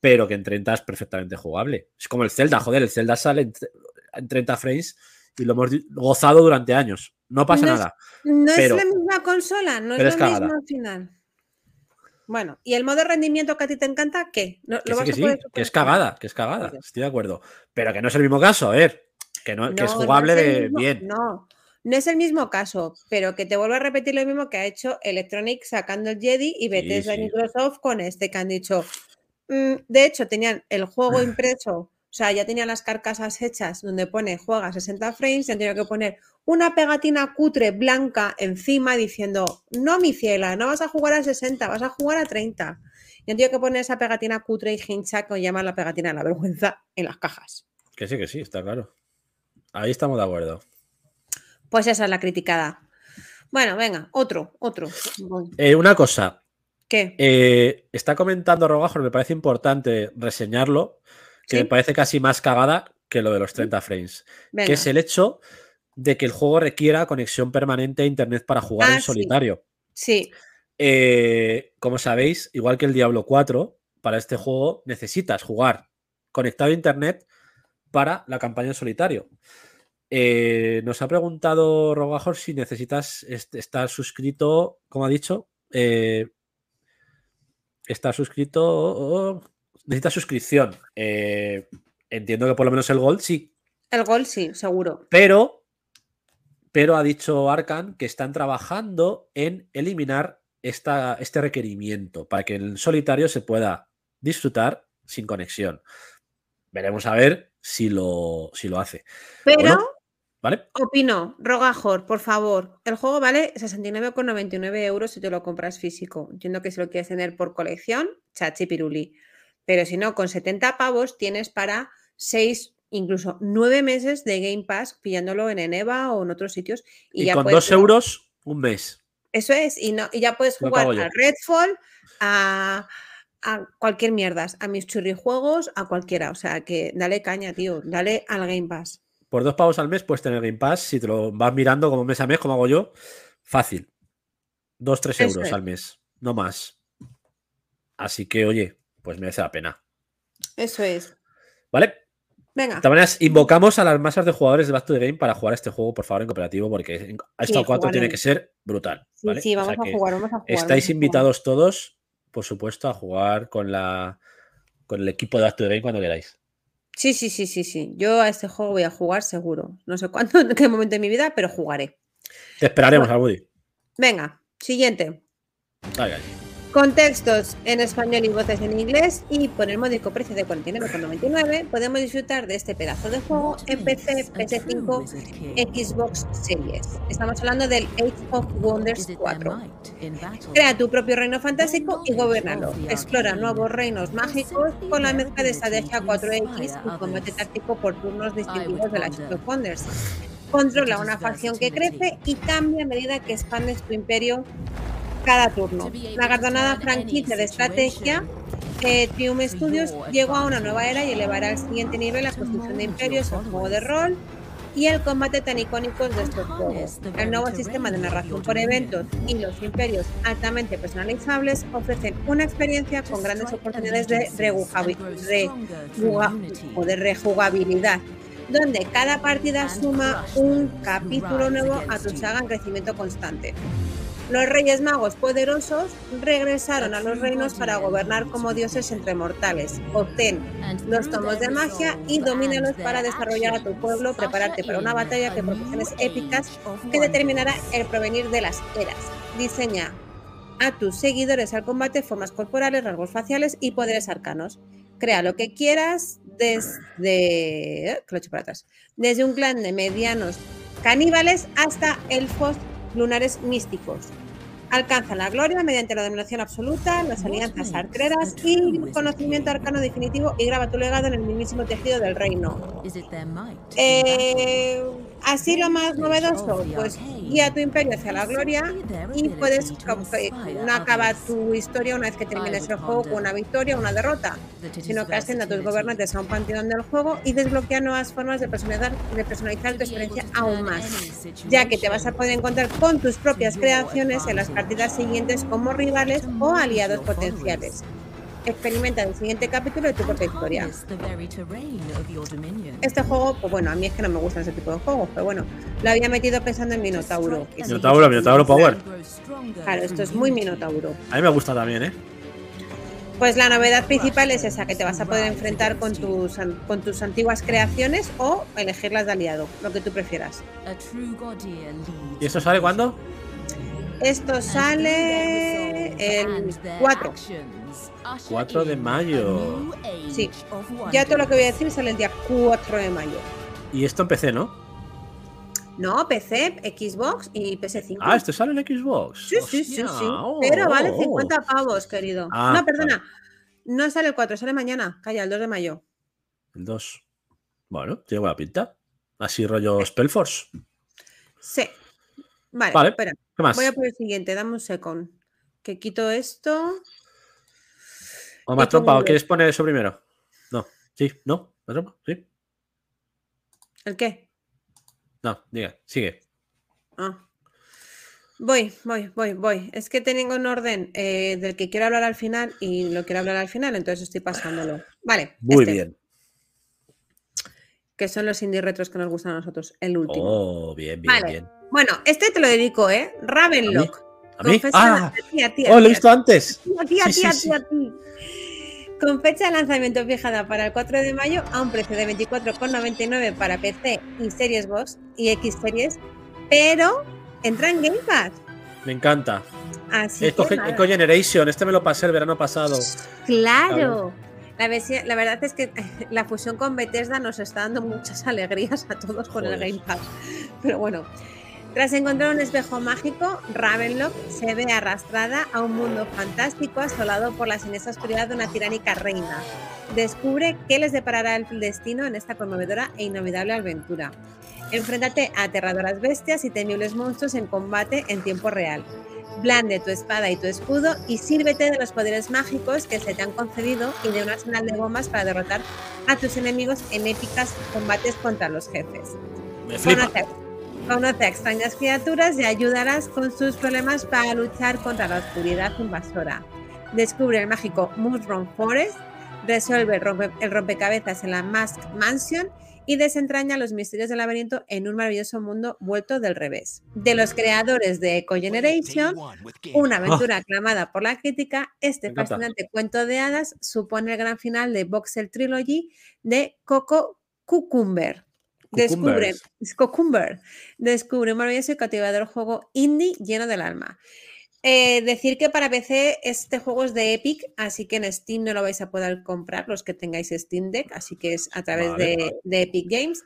pero que en 30 es perfectamente jugable. Es como el Zelda, joder, el Zelda sale en 30 frames y lo hemos gozado durante años. No pasa No es- nada. No Pero- es la misma consola, no es lo mismo al final. Bueno, ¿y el modo rendimiento que a ti te encanta? ¿Qué? ¿No, Que lo sí, vas que a sí, que es cagada, que es cagada, estoy de acuerdo. Pero que no es el mismo caso, a ver, que, no, que es no jugable es de mismo- bien. No, no es el mismo caso, pero que te vuelvo a repetir lo mismo que ha hecho Electronic sacando el Jedi y Bethesda sí. Microsoft con este que han dicho. mm, de hecho, tenían el juego impreso, o sea, ya tenían las carcasas hechas donde pone juega a 60 frames y han tenido que poner una pegatina cutre blanca encima diciendo, no, mi ciela, no vas a jugar a 60, vas a jugar a 30. Y han tenido que poner esa pegatina cutre y hincha que llaman la pegatina de la vergüenza en las cajas. Que sí, que sí, está claro. Ahí estamos de acuerdo. Pues esa es la criticada. Bueno, venga, otro, otro. Eh, una cosa, ¿Qué? Eh, está comentando Rogajo, me parece importante reseñarlo, que Sí. me parece casi más cagada que lo de los 30 frames, Venga. que es el hecho de que el juego requiera conexión permanente a internet para jugar Ah, en sí. solitario. Sí, Eh, como sabéis, igual que el Diablo 4, para este juego necesitas jugar conectado a internet para la campaña en solitario. Eh, nos ha preguntado Rogajor si necesitas est- estar suscrito, como ha dicho, eh, estar suscrito. Necesitas suscripción. Eh, entiendo que por lo menos el Gold sí, el gol sí, seguro. pero, pero ha dicho Arcan que están trabajando en eliminar esta, este requerimiento para que en solitario se pueda disfrutar sin conexión. Veremos a ver si lo, si lo hace. Pero. ¿Vale? opino, Rogajor, por favor, el juego vale 69,99 euros si te lo compras físico. Entiendo que si lo quieres tener por colección, chachi piruli. Pero si no, con 70 pavos tienes para 6, incluso 9 meses de Game Pass pillándolo en Eneva o en otros sitios. Y, Y, ya con puedes dos jugar- euros, un mes. Eso es, y, no, y ya puedes jugar pago yo. a Redfall, a, a cualquier mierdas, a mis churrijuegos, a cualquiera. O sea que dale caña, tío, dale al Game Pass. Por dos pavos al mes puedes tener Game Pass. Si te lo vas mirando como mes a mes, como hago yo, fácil. Dos, tres euros es. al mes, no más. Así que, oye, pues merece la pena. Eso es. ¿Vale? Venga. De todas maneras, invocamos a las masas de jugadores de Back to the Game para jugar este juego, por favor, en cooperativo, porque esta Sí, 4 tiene que ser brutal. Sí, ¿vale? sí, O vamos sea a jugar, vamos a jugar. Estáis vamos a jugar. invitados todos, por supuesto, a jugar con la con el equipo de Back to the Game cuando queráis. Sí, sí, sí, sí, sí. Yo a este juego voy a jugar seguro. No sé cuándo, en qué momento de mi vida, pero jugaré. Te esperaremos, Almudi. Venga, siguiente. Dale, dale. Contextos en español y voces en inglés y por el módico precio de 49,99 podemos disfrutar de este pedazo de juego en PC, PS5, Xbox Series. Estamos hablando del Age of Wonders 4. Crea tu propio reino fantástico y gobiernalo. Explora nuevos reinos mágicos con la mezcla de estrategia 4X y combate táctico por turnos distintivos de la Age of Wonders. Controla una facción que crece y cambia a medida que expandes tu imperio cada turno. La galardonada franquicia de estrategia eh, Triumph Studios llegó a una nueva era y elevará al siguiente nivel la construcción de imperios, el juego de rol y el combate tan icónicos de estos juegos. El nuevo sistema de narración por eventos y los imperios altamente personalizables ofrecen una experiencia con grandes oportunidades de, de rejugabilidad, donde cada partida suma un capítulo nuevo a tu saga en crecimiento constante. Los reyes magos poderosos regresaron a los reinos para gobernar como dioses entre mortales. Obtén los tomos de magia y domínalos para desarrollar a tu pueblo, prepararte para una batalla que proporciones épicas que determinará el provenir de las eras. Diseña a tus seguidores al combate formas corporales, rasgos faciales y poderes arcanos. Crea lo que quieras desde. que. Desde un clan de medianos caníbales hasta elfos lunares místicos. Alcanza la gloria mediante la dominación absoluta, las alianzas arqueras y el conocimiento arcano definitivo y graba tu legado en el mismísimo tejido del reino. Eh, así lo más novedoso, pues guía tu imperio hacia la gloria y puedes no acaba tu historia una vez que termines el juego con una victoria o una derrota, sino que asciende a tus gobernantes a un panteón del juego y desbloquea nuevas formas de personalizar, de personalizar tu experiencia aún más, ya que te vas a poder encontrar con tus propias creaciones en las partidas siguientes como rivales o aliados potenciales. Experimenta el siguiente capítulo de tu propia historia. Este juego, pues bueno, a mí es que no me gustan ese tipo de juegos, pero bueno, lo había metido pensando en Minotauro. Minotauro, Minotauro Power. Claro, esto es muy Minotauro. A mí me gusta también, ¿eh? Pues la novedad principal es esa, que te vas a poder enfrentar con tus, con tus antiguas creaciones o elegirlas de aliado, lo que tú prefieras. ¿Y esto sale cuándo? Esto sale el 4. 4 de mayo. Sí. Ya todo lo que voy a decir sale el día 4 de mayo. Y esto empecé, ¿no? No, PC, Xbox y PS5. Ah, esto sale en Xbox. Sí, sí, sí, sí. Hostia, oh, Pero vale oh. 50 pavos, querido. Ah, no, perdona. No sale el 4, sale mañana. Calla, el 2 de mayo. El 2. Bueno, tiene buena pinta. Así rollo Spellforce. Sí. Vale, Vale. espera. ¿Qué más? Voy a por el siguiente, dame un second. Que quito esto. O más trompa, ¿o quieres poner eso primero? No. Sí, ¿no? ¿La trampa? Sí. ¿El qué? No, diga, sigue. Ah. Voy, voy, voy, voy. Es que tengo un orden eh, del que quiero hablar al final y lo quiero hablar al final, entonces estoy pasándolo. Vale. Muy este, bien. Que son los indie retros que nos gustan a nosotros. El último. Oh, bien, bien, Vale. bien. Bueno, este te lo dedico, ¿eh? Ravenlock. ¿A mí? Ah, a ti, a ti, a oh, lo he visto antes. A ti, a ti, a ti, a ti. Con fecha de lanzamiento fijada para el 4 de mayo a un precio de 24,99 para PC y Series Box y X Series, pero entra en Game Pass. Me encanta. Así nada. Eco Generation, este me lo pasé el verano pasado. Claro. La, verdad es que la fusión con Bethesda nos está dando muchas alegrías a todos con el. Game Pass. Pero bueno, tras encontrar un espejo mágico, Ravenlock se ve arrastrada a un mundo fantástico asolado por la siniestra oscuridad de una tiránica reina. Descubre qué les deparará el destino en esta conmovedora e inolvidable aventura. Enfréntate a aterradoras bestias y temibles monstruos en combate en tiempo real. Blande tu espada y tu escudo y sírvete de los poderes mágicos que se te han concedido y de un arsenal de bombas para derrotar a tus enemigos en épicas combates contra los jefes. Me flipa. Conoce, conoce a extrañas criaturas y ayudarás con sus problemas para luchar contra la oscuridad invasora. Descubre el mágico Mushroom Forest, resuelve el, rompe- el rompecabezas en la Mask Mansion y desentraña los misterios del laberinto en un maravilloso mundo vuelto del revés. De los creadores de Eco Generation, una aventura aclamada por la crítica, este fascinante cuento de hadas supone el gran final de Voxel Trilogy de Coco Cucumber. Descubre, Cucumber. Descubre un maravilloso y cautivador juego indie lleno del alma. Eh, decir que para PC este juego es de Epic, así que en Steam no lo vais a poder comprar los que tengáis Steam Deck, así que es a través Vale, de, vale. de Epic Games.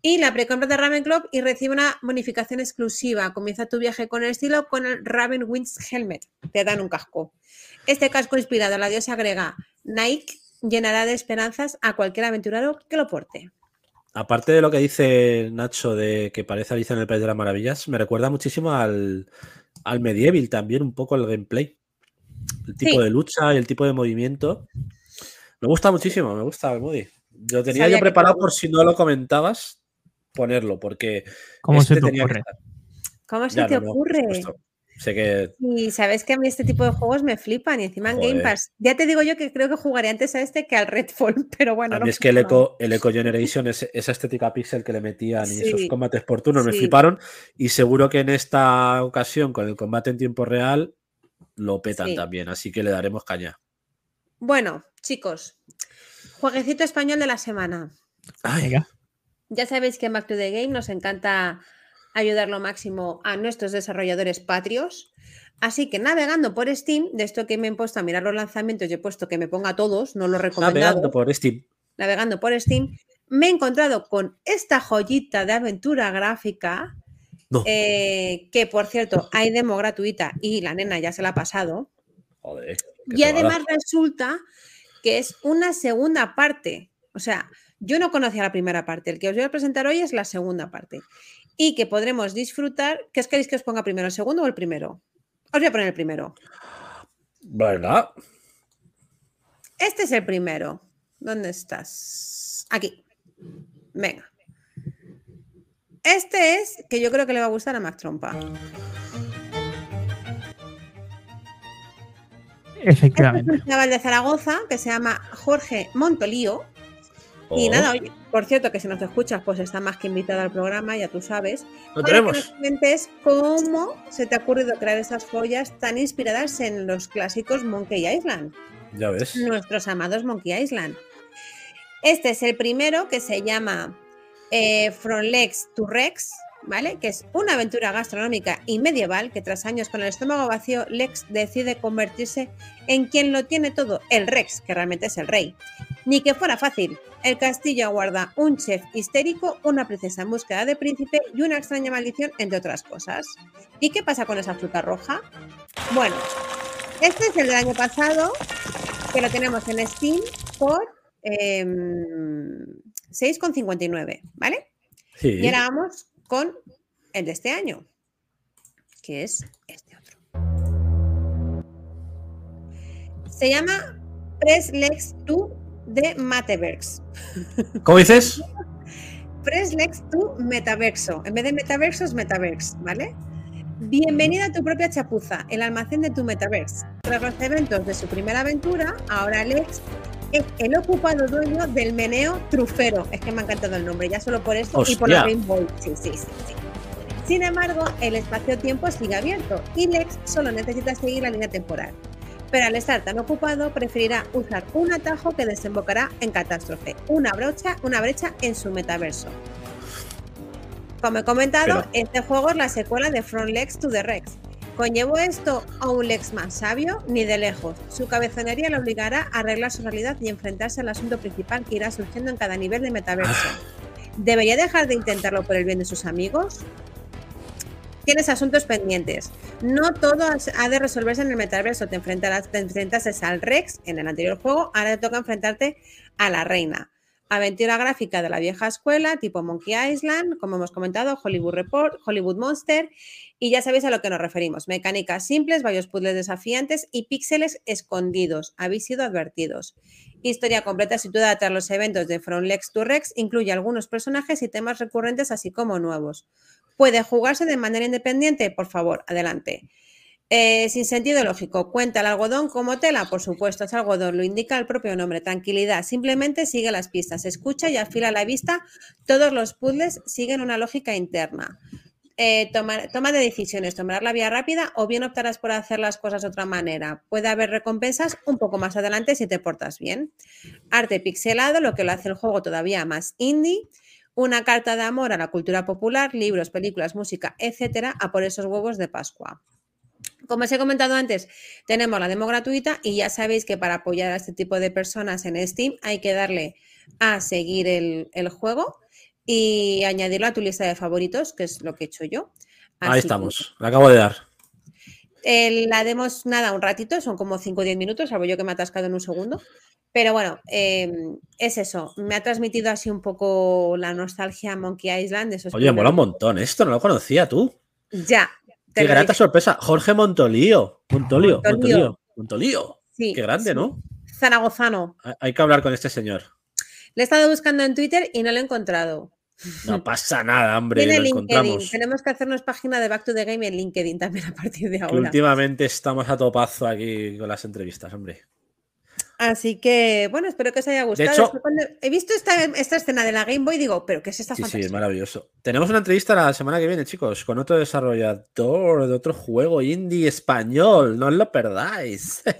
Y la precompra de Raven Club y recibe una bonificación exclusiva. Comienza tu viaje con el estilo con el Raven Wings Helmet. Te dan un casco. Este casco inspirado en la diosa griega Nike llenará de esperanzas a cualquier aventurero que lo porte. Aparte de lo que dice Nacho de que parece Alicia en el País de las Maravillas, me recuerda muchísimo al, al Medieval también, un poco el gameplay. El tipo Sí. de lucha y el tipo de movimiento. Me gusta muchísimo, me gusta el Moody. Lo tenía Sabía yo te preparado por si no lo comentabas, ponerlo, porque ¿Cómo este se te tenía que ocurre? estar. ¿Cómo se Ya, te no, ocurre? Sé que Y sabes que a mí este tipo de juegos me flipan y encima en Game. Pass. Ya te digo yo que creo que jugaré antes a este que al Redfall, pero bueno. a no mí es que el. Eco, el Eco Generation, ese- esa estética pixel que le metían y esos combates por turno me fliparon. Y seguro que en esta ocasión, con el combate en tiempo real, lo petan Sí. también. Así que le daremos caña. Bueno, chicos, jueguecito español de la semana. Venga. Ya sabéis que en Back to the Game nos encanta ayudar lo máximo a nuestros desarrolladores patrios. Así que navegando por Steam, de esto que me he puesto a mirar los lanzamientos, yo he puesto que me ponga todos, no los recomendado. Navegando por Steam. navegando por Steam, me he encontrado con esta joyita de aventura gráfica, No. eh, que por cierto hay demo gratuita y la nena ya se la ha pasado. Joder. Y además resulta que es una segunda parte. O sea, yo no conocía la primera parte. El que os voy a presentar hoy es la segunda parte. Y que podremos disfrutar. ¿Qué os queréis que os ponga primero, el segundo o el primero? Os voy a poner el primero. ¿Verdad? Este es el primero. ¿Dónde estás? Aquí. Venga. Este es que yo creo que le va a gustar a Mac Trompa. Este es Efectivamente. un chaval de Zaragoza que se llama Jorge Montolío. Y Oh, nada, oye, por cierto, que si nos escuchas, pues está más que invitado al programa, ya tú sabes. Lo Para que tenemos. nos comentes cómo se te ha ocurrido crear esas joyas tan inspiradas en los clásicos Monkey Island, Ya ves. nuestros amados Monkey Island. Este es el primero que se llama eh, From Lex to Rex, ¿vale? Que es una aventura gastronómica y medieval que tras años con el estómago vacío, Lex decide convertirse en quien lo tiene todo, el Rex, que realmente es el rey. Ni que fuera fácil. El castillo aguarda un chef histérico, una princesa en búsqueda de príncipe y una extraña maldición, entre otras cosas. ¿Y qué pasa con esa fruta roja? Bueno, este es el del año pasado, que lo tenemos en Steam por em, 6,59, ¿vale? Sí. Y ahora vamos con el de este año, que es este otro. Se llama Press Lex 2 de Mateverse. ¿Cómo dices? Press Lex to Metaverso. En vez de Metaverso es Metaverse, ¿vale? Bienvenida a tu propia chapuza, el almacén de tu Metaverse. Tras los eventos de su primera aventura, ahora Lex es el ocupado dueño del meneo trufero. Es que me ha encantado el nombre, ya solo por eso y por la. Rainbow. Sí, sí, sí, sí. Sin embargo, el espacio-tiempo sigue abierto y Lex solo necesita seguir la línea temporal. Pero al estar tan ocupado, preferirá usar un atajo que desembocará en catástrofe, una brocha, una brecha en su metaverso. Como he comentado, Pero- este juego es la secuela de From Lex to the Rex. ¿Conllevó esto a un Lex más sabio? Ni de lejos. Su cabezonería le obligará a arreglar su realidad y enfrentarse al asunto principal que irá surgiendo en cada nivel de metaverso. ¿Debería dejar de intentarlo por el bien de sus amigos? Tienes asuntos pendientes. No todo ha de resolverse en el metaverso. Te enfrentarás, te enfrentaste al Rex en el anterior juego, ahora te toca enfrentarte a la reina. Aventura gráfica de la vieja escuela, tipo Monkey Island, como hemos comentado, Hollywood Report, Hollywood Monster, y ya sabéis a lo que nos referimos. Mecánicas simples, varios puzzles desafiantes y píxeles escondidos. Habéis sido advertidos. Historia completa situada tras los eventos de From Lex to Rex, incluye algunos personajes y temas recurrentes, así como nuevos. ¿Puede jugarse de manera independiente? Por favor, adelante. Eh, sin sentido lógico, cuenta el algodón como tela, por supuesto, es algodón, lo indica el propio nombre, tranquilidad, simplemente sigue las pistas, escucha y afila la vista, todos los puzzles siguen una lógica interna. Eh, tomar- toma de decisiones, tomar la vía rápida o bien optarás por hacer las cosas de otra manera. Puede haber recompensas un poco más adelante si te portas bien. Arte pixelado, lo que lo hace el juego todavía más indie. Una carta de amor a la cultura popular, libros, películas, música, etcétera, a por esos huevos de Pascua. Como os he comentado antes, tenemos la demo gratuita y ya sabéis que para apoyar a este tipo de personas en Steam hay que darle a seguir el, el juego y añadirlo a tu lista de favoritos, que es lo que he hecho yo. Ahí que, estamos. Le acabo de dar. eh, la demo es nada, un ratito, son como 5 o 10 minutos, salvo yo que me he atascado en un segundo. Pero bueno, eh, es eso. Me ha transmitido así un poco la nostalgia a Monkey Island. De esos Oye, mola un montón. Esto no lo conocía tú. Ya. Qué grata dije. sorpresa. Jorge Montolío. Montolío. Montolío. Montolío. Montolío. Sí, Qué grande, sí. ¿no? Zaragozano. Hay- que hablar con este señor. Le he estado buscando en Twitter y no lo he encontrado. No pasa nada, hombre. Tiene LinkedIn. encontramos. Tenemos que hacernos página de Back to the Game en LinkedIn también a partir de Que ahora. últimamente estamos a topazo aquí con las entrevistas, hombre. Así que, bueno, espero que os haya gustado. hecho- que cuando he visto esta, esta escena de la Game Boy, digo, ¿pero qué es esta Sí, sí, es maravilloso. Tenemos una entrevista la semana que viene, chicos, con otro desarrollador de otro juego indie español. No os lo perdáis.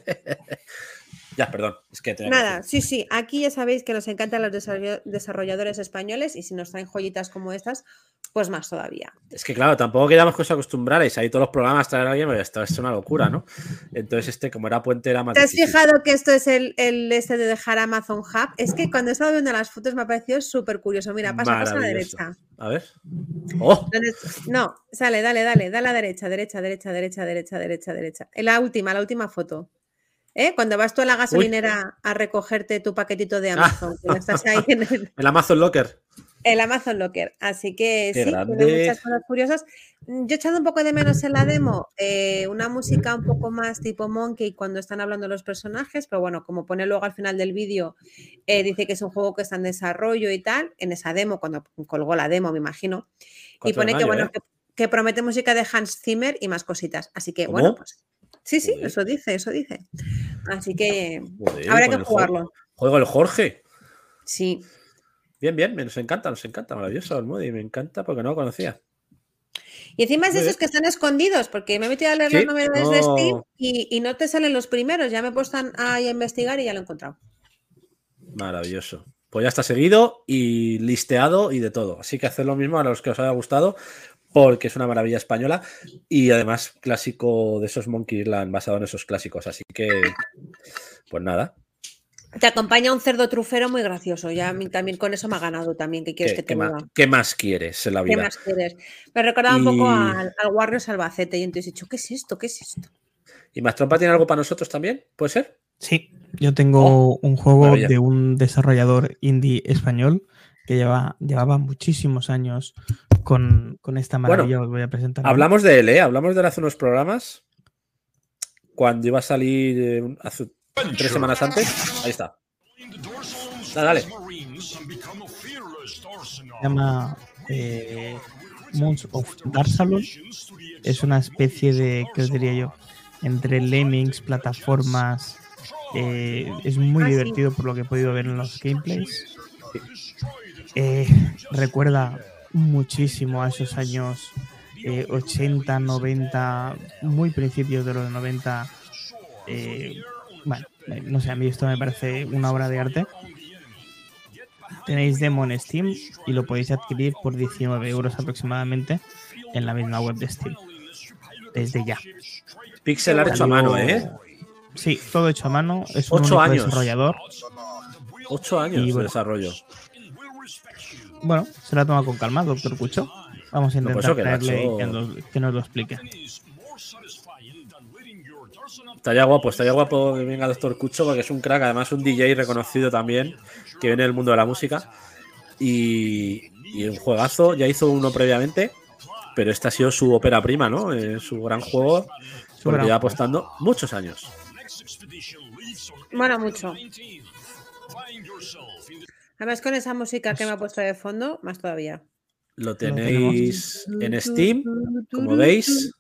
ya, perdón. Es que Nada, sí, sí, aquí ya sabéis que nos encantan los desarroll- desarrolladores españoles y si nos traen joyitas como estas, pues más todavía. Es que claro, tampoco queríamos que os acostumbráis. Ahí todos los programas traer a alguien, pues esto es una locura, ¿no? Entonces, este, como era puente, era más ¿Te has difícil. fijado que esto es el, el este de dejar Amazon Hub? Es que cuando he estado viendo las fotos me ha parecido súper curioso. Mira, pasa, pasa a la derecha. A ver. ¡Oh! No, sale, dale, dale, dale a la derecha, derecha, derecha, derecha, derecha, derecha, derecha. En la última, la última foto. ¿Eh? Cuando vas tú a la gasolinera a recogerte tu paquetito de Amazon, que lo estás ahí en el, El Amazon Locker. el Amazon Locker. Así que Qué sí, muchas cosas curiosas. Mm, Yo he echado un poco de menos en la demo, eh, una música un poco más tipo Monkey cuando están hablando los personajes, pero bueno, como pone luego al final del vídeo, eh, dice que es un juego que está en desarrollo y tal, en esa demo, cuando colgó la demo, me imagino. Y 4 de pone que bueno, que, que promete música de Hans Zimmer y más cositas. Así que ¿Cómo? bueno, pues. Sí, sí, eso dice, eso dice. Así que Joder, habrá que jugarlo. Juego el Jorge. Sí. Bien, bien, nos encanta, nos encanta. Maravilloso el Moody, me encanta porque no lo conocía. Y encima es de esos que están escondidos, porque me he metido a leer Sí, las novedades de Steam no. y, y no te salen los primeros. Ya me he puesto a, a investigar y ya lo he encontrado. Maravilloso. Pues ya está seguido y listeado y de todo. Así que haced lo mismo a los que os haya gustado, porque es una maravilla española y además clásico de esos Monkey Island basado en esos clásicos. Así que, pues nada. Te acompaña un cerdo trufero muy gracioso. Ya a mí también con eso me ha ganado también. ¿Qué quieres ¿Qué, que te qué más, diga? qué más quieres en la ¿Qué vida? más quieres? Me recordaba un poco Y- al, al Warriors Albacete y entonces he dicho, ¿qué es esto? ¿Qué es esto? ¿Y más trompa tiene algo para nosotros también? ¿Puede ser? Sí, yo tengo un juego Oh, maravilla. de un desarrollador indie español que lleva, llevaba muchísimos años con, con esta Bueno, maravilla. os voy a presentar. Hablamos de él, ¿eh? Hablamos de él hace unos programas. Cuando iba a salir eh, hace tres semanas antes. Ahí está. Dale, dale. Se llama eh, Moons of Darsalon. Es una especie de, ¿qué os diría yo? Entre lemmings, plataformas. eh, es muy Ah, sí. divertido por lo que he podido ver en los gameplays. Eh, recuerda muchísimo a esos años eh, 80, 90, muy principios de los 90. eh, bueno, eh, no sé, a mí esto me parece una obra de arte. Tenéis demo en Steam y lo podéis adquirir por 19 euros aproximadamente en la misma web de Steam. Desde ya. Pixel art hecho a mano, ¿eh? Sí, todo hecho a mano. Es un Ocho años. desarrollador. Ocho años Y de bueno. desarrollo. Bueno, se la toma con calma, doctor Cucho. Vamos a No, pues intentar eso que y nos, que nos lo explique. Estaría guapo, estaría guapo que venga Doctor Cucho porque es un crack, además un DJ reconocido también, que viene del mundo de la música. Y, y un juegazo, ya hizo uno previamente, pero este ha sido su ópera prima, ¿no? Eh, su gran juego, Su porque gran lleva juego. apostando muchos años. Mola mucho. Además, con esa música que me ha puesto de fondo, más todavía. Lo tenéis en Steam, como veis,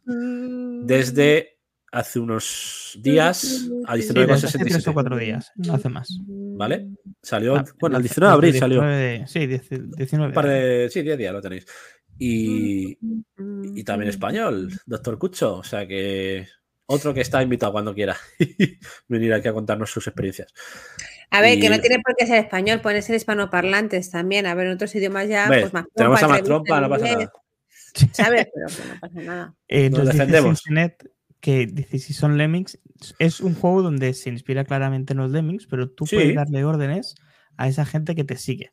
desde hace unos días a Sí, desde hace tres o 19,67. cuatro días, no hace más. ¿Vale? Salió, Ah, bueno, el desde- 19 de abril salió. 19 de- sí, 10 19. Un par de. Sí, 10 días lo tenéis. Y, y también español, Doctor Cucho. O sea que. Otro que está invitado cuando quiera venir aquí a contarnos sus experiencias. A ver, que no tiene por qué ser español, pueden ser hispanoparlantes también. A ver, en otros idiomas ya, pues más tenemos a más trompa, no pasa nada. ¿Sabes? Pero que no pasa nada. Eh, Nos defendemos. Que dice si son lemmings, es un juego donde se inspira claramente en los lemmings, pero tú Sí. puedes darle órdenes a esa gente que te sigue.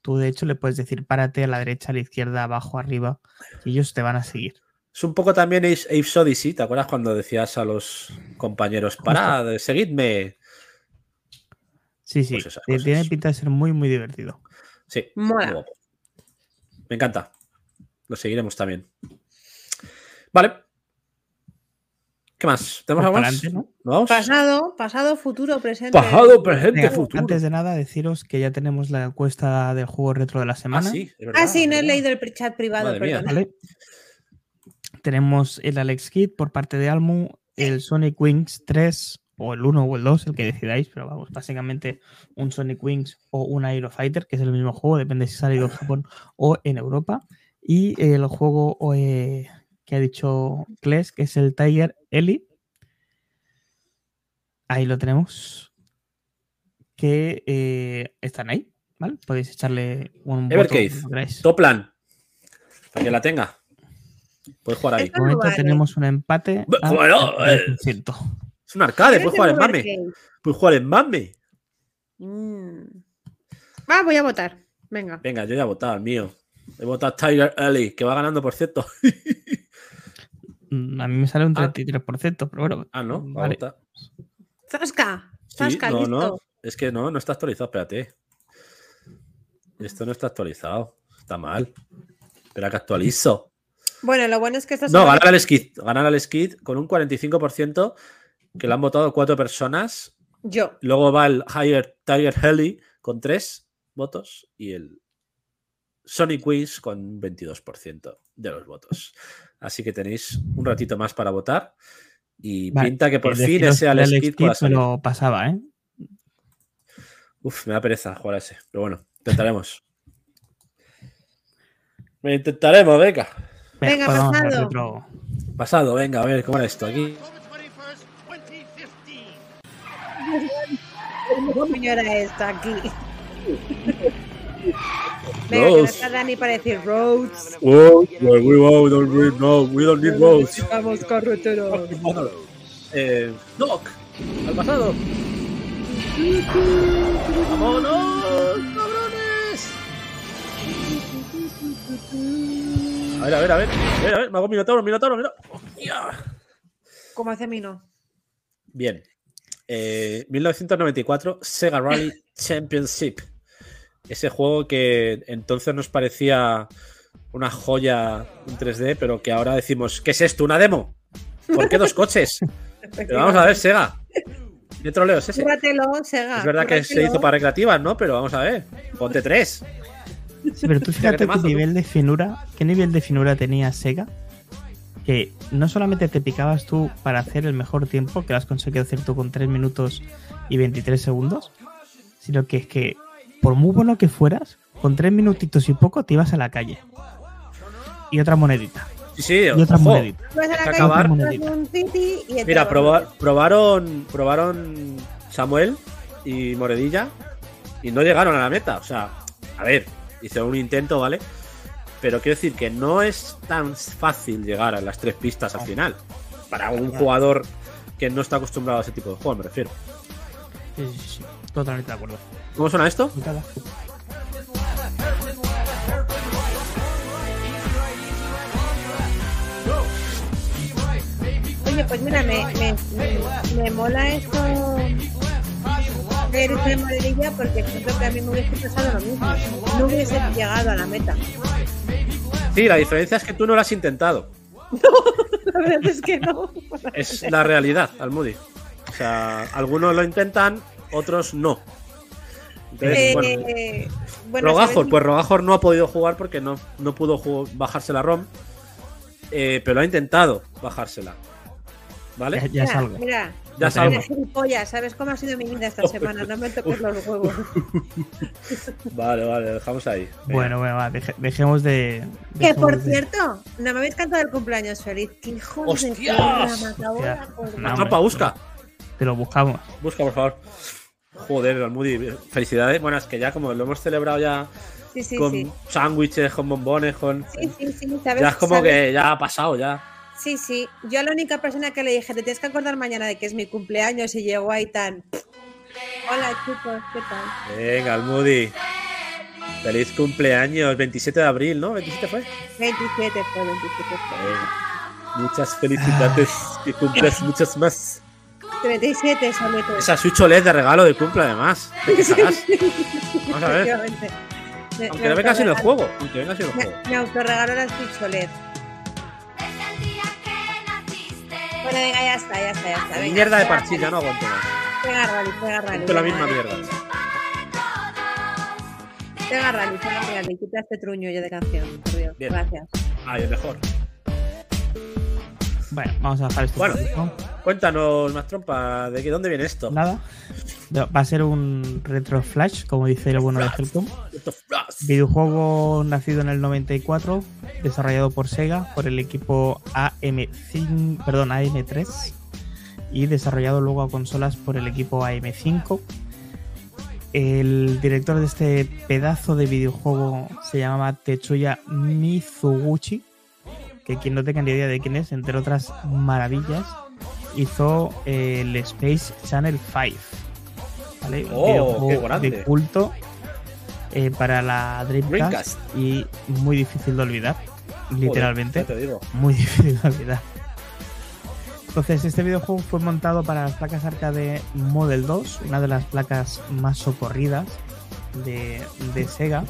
Tú de hecho le puedes decir párate a la derecha, a la izquierda, abajo, arriba, y ellos te van a seguir. Es un poco también Apes Odyssey. ¿Te acuerdas cuando decías a los compañeros, parad, seguidme? Sí, sí, Pues tiene cosas. pinta de ser muy, muy divertido. Sí. Mola. Me encanta. Lo seguiremos también. Vale. ¿Qué más? ¿Tenemos Pues algo más? ¿no? ¿Nos vamos? Pasado, pasado, futuro, presente. Pasado, presente, Venga, futuro. antes de nada, deciros que ya tenemos la encuesta del juego retro de la Ah, semana. sí, es verdad, Ah, sí, no he leído el chat privado. Tenemos el Alex Kid por parte de Almu, el Sonic Wings 3 o el 1 o el 2, el que decidáis, pero vamos, básicamente un Sonic Wings o un Aero Fighter, que es el mismo juego, depende si ha salido en Japón o en Europa. Y el juego eh, que ha dicho Kles, que es el Tiger Ellie. Ahí lo tenemos. Que eh, están ahí, ¿vale? Podéis echarle un Evercade, queráis. Toplan. Para que la tenga. Puedes jugar ahí. Esto De momento vale. tenemos un empate. Bueno, eh. 10%. Es un arcade, puedes es jugar en mame. Puedes jugar en mame. Mm. Va, voy a votar. Venga. Venga, yo ya he votado el mío. He votado a Tiger Ellie, que va ganando, por cierto. Mm, A mí me sale un Ah. 33%, pero bueno. Ah, no, va a Vale. votar. Zasca. Sí, Zasca, no, listo. no. Es que no, no está actualizado, espérate. Esto no está actualizado. Está mal. Espera que actualizo. Bueno, lo bueno es que esto No, ganar al Skid. Ganar al Skid con un 45% que lo han votado cuatro personas. Yo. Luego va el Higher Tiger Helly con tres votos y el Sonic Wings con un 22% de los votos. Así que tenéis un ratito más para votar. Y Vale, pinta que por fin ese Alex Kidd lo pasaba, ¿eh? Uf, me da pereza jugar a ese. Pero bueno, intentaremos. Me intentaremos, venga. Venga, pasado. Pasado, venga, a ver cómo era esto aquí. ¿Qué coño era esto aquí? Venga, que no Roads. tarda ni para decir roads. Wow, we, we don't need, no, we don't need roads. Necesitamos carretera. Eh, Doc, al pasado. ¡Vámonos, cabrones! A ver, a ver, a ver. A ver, a ver, me hago minotauro, minotauro, mira. ¡Hostia! Como hace Mino. Bien. Eh, 1994, Sega Rally Championship. Ese juego que entonces nos parecía una joya en 3D, pero que ahora decimos, ¿qué es esto? ¿Una demo? ¿Por qué dos coches? Pero vamos a ver, Sega. ¿Qué troleo es ese? Sega. Es verdad que se hizo para recreativas, ¿no? Pero vamos a ver. Ponte tres. Sí, pero tú fíjate qué nivel de finura, qué nivel de finura tenía Sega, que no solamente te picabas tú para hacer el mejor tiempo, que lo has conseguido hacer tú con 3 minutos y 23 segundos, sino que es que por muy bueno que fueras, con 3 minutitos y poco te ibas a la calle. Y otra monedita. Sí, sí. Y otra ojo. monedita. Vas a la Hay que calle, acabar. Mira, proba- probaron, probaron Samuel y Moredilla y no llegaron a la meta. O sea, a ver, hicieron un intento, ¿vale? Pero quiero decir que no es tan fácil llegar a las tres pistas al final. Para un jugador que no está acostumbrado a ese tipo de juego, me refiero. Sí, sí, sí. Totalmente de acuerdo. ¿Cómo suena esto? Oye, pues mira, me, me, me, me mola esto de porque siento que a mí me hubiese pasado lo mismo. No hubiese llegado a la meta. Sí, la diferencia es que tú no lo has intentado. La verdad es que no. Es la realidad, Almudi. O sea, algunos lo intentan, otros no. Entonces, bueno, Eh, bueno, Rogajor, pues Rogajor no ha podido jugar porque no, no pudo bajarse la ROM. eh, pero ha intentado bajársela. ¿Vale? Ya, ya es Mira. Mira, Ya es tenemos. algo. eres gilipollas, ¿sabes cómo ha sido mi vida esta semana? No me toques los huevos. Vale, vale, lo dejamos ahí. Bueno, bueno, va, deje- dejemos de. Que por de- cierto, no me habéis cantado el cumpleaños feliz. ¡Qué hijos de ¡Hostias! de Hostia. acordar. No, Trampa, busca. Te lo buscamos. Busca, por favor. Joder, Almudi, felicidades. Bueno, es que ya como lo hemos celebrado ya Sí, sí, con sí. sándwiches, con bombones, con. Sí, sí, sí, ¿sabes? Ya es como ¿sabes? que ya ha pasado, ya. Sí, sí. Yo a la única persona que le dije, te tienes que acordar mañana de que es mi cumpleaños y llegó ahí tan... Hola chicos, ¿qué tal? Venga, Almudi. Feliz cumpleaños, 27 de abril, ¿no? ¿27 fue? 27 fue, 27 fue. Venga. Muchas felicidades, que cumplas muchas más. 37 soleto. Esa Switch OLED de regalo de cumple, además. ¿De qué? Vamos a ver. Aunque no venga sin el juego. Aunque venga sin el Me, juego. me autorregaló la Switch OLED. Bueno, venga, ya está, ya está, ya está. Venga, Mierda de ya no aguanto más. Pega rally, pega rally. Siempre la venga, misma mierda. Pega rally, pega rally. Quita este truño yo de canción, por Dios. Bien. Gracias. Ay, es mejor. Bueno, vamos a dejar esto. Bueno. Cuéntanos, más trompa, ¿de qué, dónde viene esto? Nada. Va a ser un retro flash, como dice el bueno de Helcom. Videojuego nacido en el 94, desarrollado por Sega, por el equipo AM5, perdón, AM3 y desarrollado luego a consolas por el equipo AM5. El director de este pedazo de videojuego se llamaba Tetsuya Mizuguchi, que quien no tenga ni idea de quién es, entre otras maravillas, hizo el Space Channel 5. ¿Vale? Oh, videojuego qué grande. de culto eh, para la Dreamcast, Dreamcast. y muy difícil de olvidar, literalmente Joder, ya te digo. muy difícil de olvidar. Entonces, este videojuego fue montado para las placas arcade Model 2, una de las placas más socorridas de, de Sega.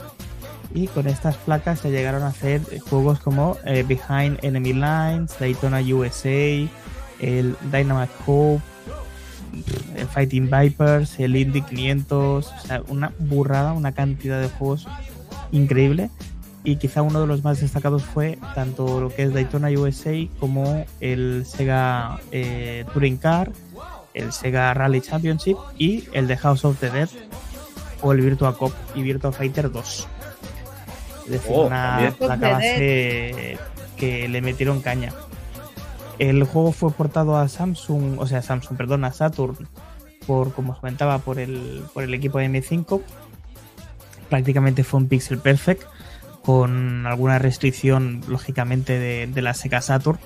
Y con estas placas se llegaron a hacer juegos como eh, Behind Enemy Lines, Daytona USA, el Dynamite Hope, el Fighting Vipers, el Indy 500, o sea, una burrada, una cantidad de juegos increíble y quizá uno de los más destacados fue tanto lo que es Daytona USA como el Sega eh, Touring Car, el Sega Rally Championship y el de House of the Dead o el Virtua Cop y Virtua Fighter 2. Es decir, Oh, una placa base que le metieron caña. El juego fue portado a Samsung, o sea, Samsung, perdón, a Saturn, por, como os comentaba, por el, por el equipo de M5. Prácticamente fue un pixel perfect, con alguna restricción, lógicamente, de, la Sega Saturn.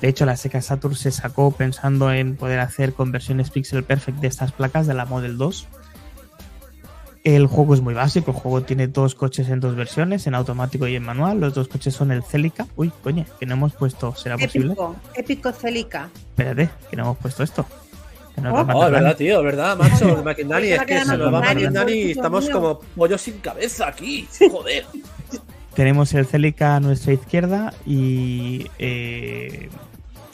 De hecho, la Sega Saturn se sacó pensando en poder hacer conversiones pixel perfect de estas placas de la Model 2. El juego es muy básico, el juego tiene dos coches en dos versiones, en automático y en manual. Los dos coches son el Celica. Uy, coño, que no hemos puesto, ¿será posible? Épico, épico Celica. Espérate, que no hemos puesto esto. Que nos Oh. Oh, verdad, tío, es verdad, macho. El va es que se nos va McInerney y estamos como pollos sin cabeza aquí. Joder. Tenemos el Celica a nuestra izquierda y eh,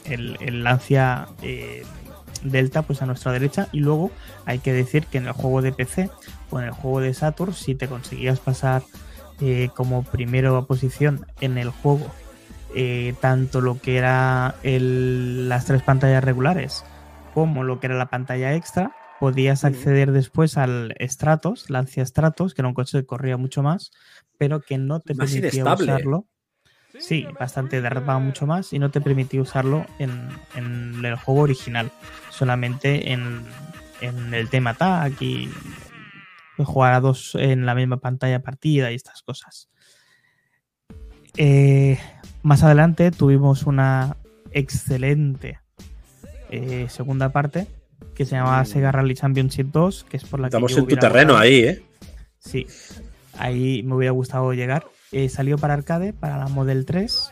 el, el Lancia eh, Delta pues a nuestra derecha y luego hay que decir que en el juego de PC en el juego de Saturn si te conseguías pasar eh, como primera posición en el juego eh, tanto lo que era el- las tres pantallas regulares como lo que era la pantalla extra podías acceder después al Stratos, Lancia Stratos, que era un coche que corría mucho más, pero que no te Más permitía inestable. usarlo. Sí, bastante derrapaba mucho más y no te permitía usarlo en, en el juego original, solamente en, en el tema tag y jugar a dos en la misma pantalla partida y estas cosas. Eh, más adelante tuvimos una excelente eh, segunda parte que se llamaba Sega Rally Championship 2, que es por la Estamos que yo en tu terreno ahí, ¿eh? Sí, ahí me hubiera gustado llegar. Eh, salió para arcade, para la Model 3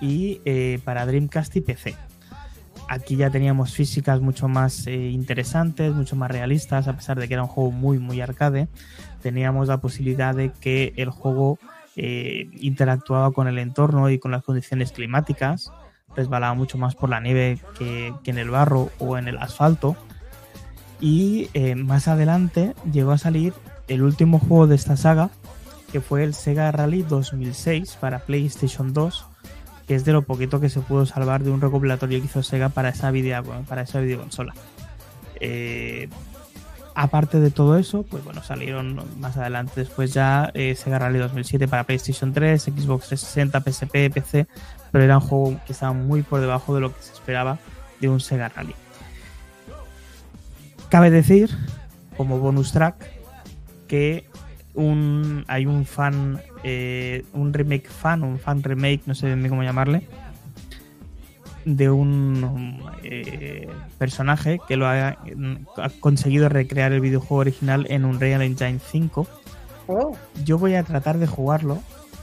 y para Dreamcast y PC. Aquí ya teníamos físicas mucho más eh, interesantes, mucho más realistas, a pesar de que era un juego muy, muy arcade. Teníamos la posibilidad de que el juego eh, interactuaba con el entorno y con las condiciones climáticas. Resbalaba mucho más por la nieve que, en el barro o en el asfalto. Y eh, más adelante llegó a salir el último juego de esta saga, que fue el Sega Rally 2006 para PlayStation 2, que es de lo poquito que se pudo salvar de un recopilatorio que hizo Sega para esa, video, para esa videoconsola. Eh, aparte de todo eso, pues bueno, salieron más adelante después ya eh, Sega Rally 2007 para PlayStation 3, Xbox 360, PSP, PC, pero era un juego que estaba muy por debajo de lo que se esperaba de un Sega Rally. Cabe decir, como bonus track, que un, hay un fan, eh, un remake fan, un fan remake, no sé bien cómo llamarle, de un eh, personaje que lo ha, ha conseguido recrear el videojuego original en un Real Engine 5. Oh, Yo voy a tratar de jugarlo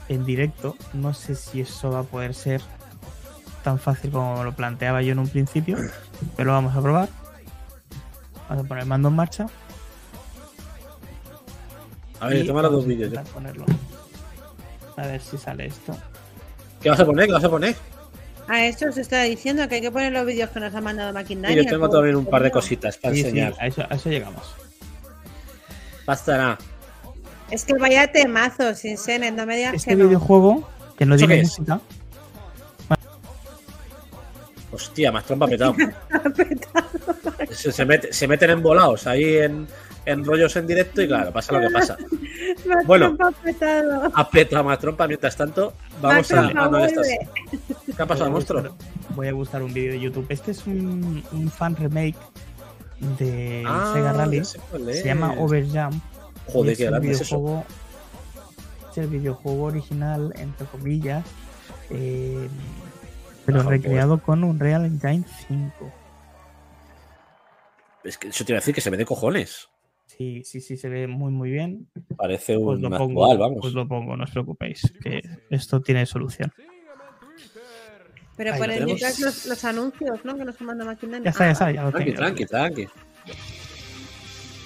en directo. No sé si eso va a poder ser tan fácil como lo planteaba yo en un principio, pero lo vamos a probar. Vamos a poner el mando en marcha. A ver, toma los dos vídeos. A ver si sale esto. ¿Qué vas a poner? ¿Qué vas a poner? a esto os está diciendo que hay que poner los vídeos que nos ha mandado Y Maquinaria. yo tengo también un par de cositas para Sí, sí, enseñar. a, eso, a eso llegamos. Bastará. Es que vaya temazo, sin senes, no me digas Este que no. videojuego, que no ¿Eso tiene música, Hostia, más trompa petado. se, se mete- se meten embolados ahí en, en rollos en directo y claro, pasa lo que pasa. Me Bueno. petado más trompa. Mientras tanto, vamos a. Ah, no, estas-. ¿Qué ha pasado, voy a monstruo? buscar- Voy a buscar un vídeo de YouTube. Este es un, un fan remake de Ah, Sega Rally. Se llama Overjump. Joder, es qué el grande es eso. videojuego, es el videojuego original, entre comillas, eh, pero Ah, recreado con un Real Engine 5. Es que eso te iba a decir que se ve de cojones. Sí, sí, sí, se ve muy, muy bien. Parece Pues un lo actual, pongo, vamos. pues lo pongo, no os preocupéis, que esto tiene solución. Pero Ahí ponen lo detrás los, los anuncios, ¿no? Que nos ha mandado Maquinaria. Ya está, ya está, ya lo Tranqui, tengo. tranqui, tranqui.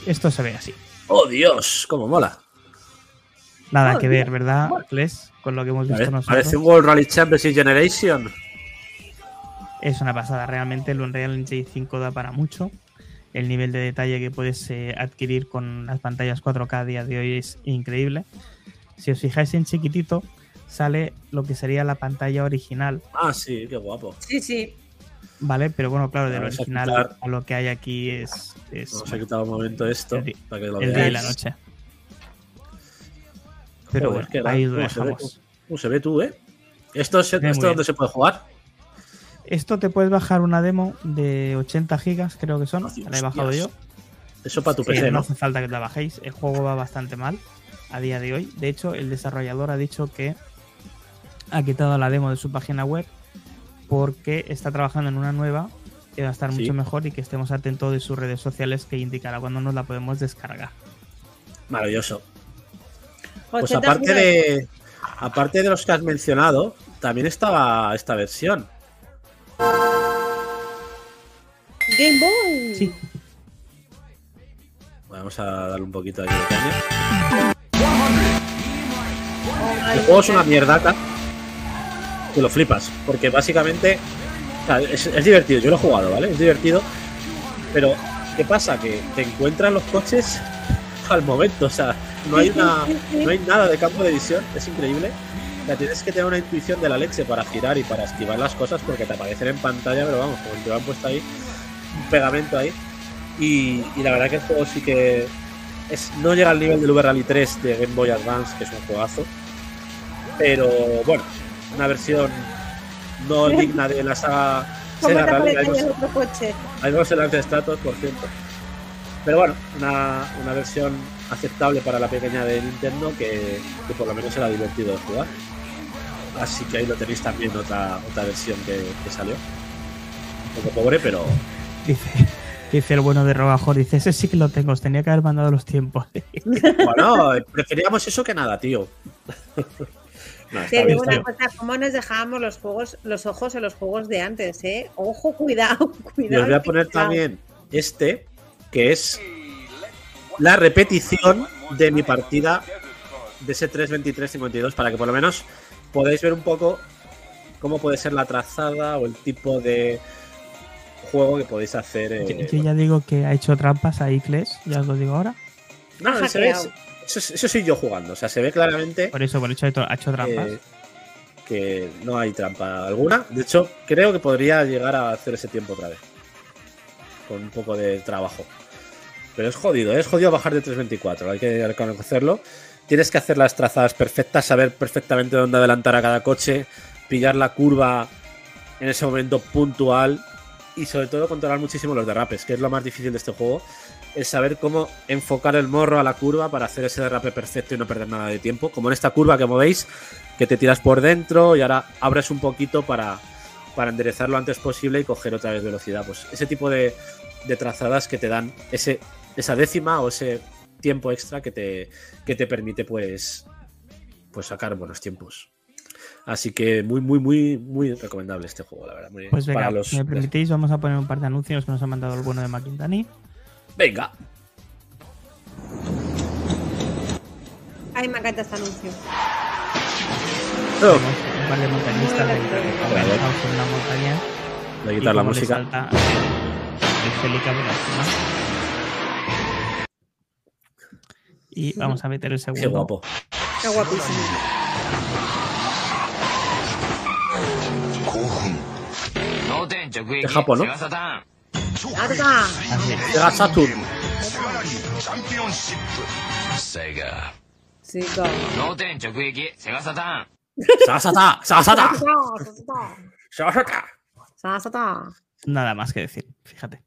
Esto se ve así. ¡Oh, Dios! ¡Cómo mola! Nada Oh, que ver, ¿verdad, Les? Con lo que hemos visto nosotros. parece un World Rally Championship Generation. Es una pasada, realmente el Unreal Engine 5 da para mucho. El nivel de detalle que puedes eh, adquirir con las pantallas 4K a día de hoy es increíble. Si os fijáis en chiquitito, sale lo que sería la pantalla original, Ah, sí, qué guapo. Sí, sí. ¿vale? Pero bueno, claro, del a original a lo que hay aquí es, es Vamos a quitar un momento esto El para que lo el día y la noche. Pero Joder, bueno, ahí grande. lo ¿Cómo se ve dejamos. ¿Cómo se ve tú, eh? ¿Esto, es, esto dónde se puede jugar? Esto te puedes bajar una demo de 80 gigas, creo que son. La he bajado yo. Eso para tu PC, no ¿no? hace falta que la bajéis. El juego va bastante mal a día de hoy. De hecho, el desarrollador ha dicho que ha quitado la demo de su página web porque está trabajando en una nueva que va a estar Sí. mucho mejor y que estemos atentos de sus redes sociales que indicará cuando nos la podemos descargar. Maravilloso. Pues 80 aparte de, aparte de los que has mencionado, también estaba esta versión. Game Boy. Sí, Vamos a darle un poquito aquí de caña. El juego es una mierdaca. Que lo flipas. Porque básicamente. o sea, es, es divertido. Yo lo he jugado, ¿vale? Es divertido. Pero, ¿qué pasa? Que te encuentran los coches al momento, o sea, no hay, una, no hay nada de campo de visión, es increíble. O sea, tienes que tener una intuición de la leche para girar y para esquivar las cosas porque te aparecen en pantalla, pero vamos, como te lo han puesto ahí, un pegamento ahí. Y, y la verdad que el juego sí que es, no llega al nivel del Uber Rally 3 de Game Boy Advance, que es un juegazo. Pero bueno, una versión no digna de la saga ¿Cómo Sega Rally. hay dos en de Stratos, por cierto. Pero bueno, una, una versión aceptable para la pequeña de Nintendo que, que por lo menos era divertido de jugar. Así que ahí lo tenéis también, otra, otra versión que, que salió. Un poco pobre, pero Dice, dice el bueno de Robajor, dice, ese sí que lo tengo, os tenía que haber mandado los tiempos. bueno, preferíamos eso que nada, tío. No, Te digo una cosa, ¿cómo nos dejábamos los juegos, los ojos en los juegos de antes, eh? Ojo, cuidado, Y cuidado. os voy a poner cuidado. también este, que es la repetición de mi partida de ese 3.23.52 para que por lo menos podáis ver un poco cómo puede ser la trazada o el tipo de juego que podéis hacer. eh, Yo, yo ya digo que ha hecho trampas a Icles, ya os lo digo ahora. no, se ve- eso, eso soy yo jugando, o sea, se ve claramente Por eso, por hecho, ha hecho, ha hecho trampas. eh, que no hay trampa alguna. De hecho, creo que podría llegar a hacer ese tiempo otra vez. Con un poco de trabajo. Pero es jodido, ¿eh? es jodido bajar de 3.24, hay que reconocerlo. Tienes que hacer las trazadas perfectas, saber perfectamente dónde adelantar a cada coche, pillar la curva en ese momento puntual y sobre todo controlar muchísimo los derrapes, que es lo más difícil de este juego. Es saber cómo enfocar el morro a la curva para hacer ese derrape perfecto y no perder nada de tiempo. Como en esta curva que movéis, que te tiras por dentro y ahora abres un poquito para, para enderezar lo antes posible y coger otra vez velocidad. Pues ese tipo de, de trazadas que te dan ese, esa décima o ese tiempo extra que te, que te permite pues, pues sacar buenos tiempos. Así que muy, muy, muy, muy recomendable este juego, la verdad. Muy- Pues venga, para los- si me permitís, vamos a poner un par de anuncios que nos ha mandado el bueno de McIntani. Venga. Ay, me encanta este anuncio. Oh, Tenemos un par de montañistas de una montaña. voy a y quitar la música. el por. y vamos a meter el segundo. Qué guapo. Qué guapísimo. De Japón, ¿no? Sega Saturn. Sega. Sega. Sasata, Sasata. Sasata. Sasata. Nada más que decir, fíjate.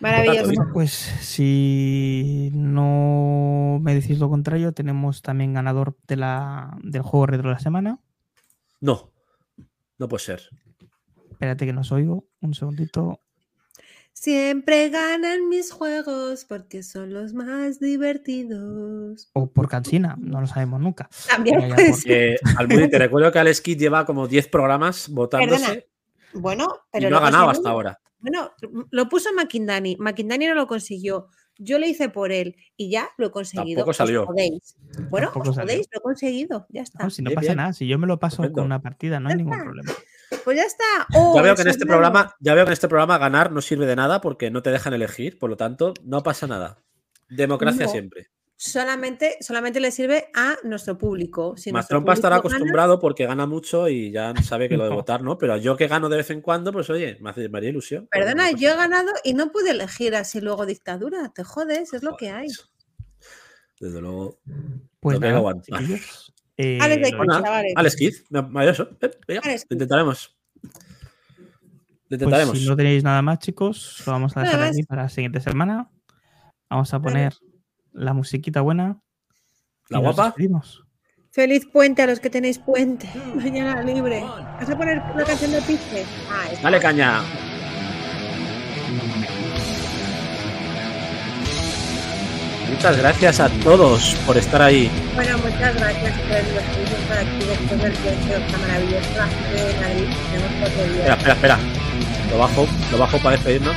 Maravilloso. Bueno, pues si no me decís lo contrario, tenemos también ganador de la, del juego retro de la semana. No, no puede ser. Espérate que nos oigo. Un segundito. Siempre ganan mis juegos porque son los más divertidos. O por cansina, no lo sabemos nunca. También. Eh, Almudi, te recuerdo que Alex Kidd lleva como 10 programas votándose Perdona, Bueno, y pero no ha ganado hasta ahora. Bueno, lo puso Makindani. Makindani no lo consiguió. Yo lo hice por él y ya lo he conseguido. Tampoco salió. Os jodéis. Bueno, Tampoco os salió. jodéis, lo he conseguido. Ya está. No, si no Bien, pasa bien. nada, si yo me lo paso con una partida, no hay ningún problema. Pues ya está. Oh, Ya veo que en este programa, ya veo que en este programa ganar no sirve de nada porque no te dejan elegir, por lo tanto, no pasa nada. Democracia No. siempre. Solamente, solamente le sirve a nuestro público. Si Más nuestro Trompa estará gana- acostumbrado porque gana mucho y ya sabe que lo de votar, ¿no? Pero yo que gano de vez en cuando, pues oye, me, hace, me haría ilusión. Perdona, pasa yo he ganado y no pude elegir así luego dictadura. Te jodes, es lo que hay. Desde luego. Pues nada, eh, Alex de lo Bueno, dicho, chavales. Alex Kidd, maravilloso. Eh, venga, Alex lo intentaremos. Lo pues intentaremos. si no tenéis nada más, chicos, lo vamos a dejar aquí para la siguiente semana. Vamos a Vale. poner la musiquita buena. ¿La guapa? Feliz puente a los que tenéis puente. Mañana libre. ¿Vas a poner la canción de Pizze? Ah. Dale caña. Muchas gracias a todos por estar ahí. Bueno, muchas gracias por los servicios por aquí después del puente. Está maravilloso. De Madrid. Tenemos cuatro Espera, espera, espera. Lo bajo, lo bajo para despedirnos.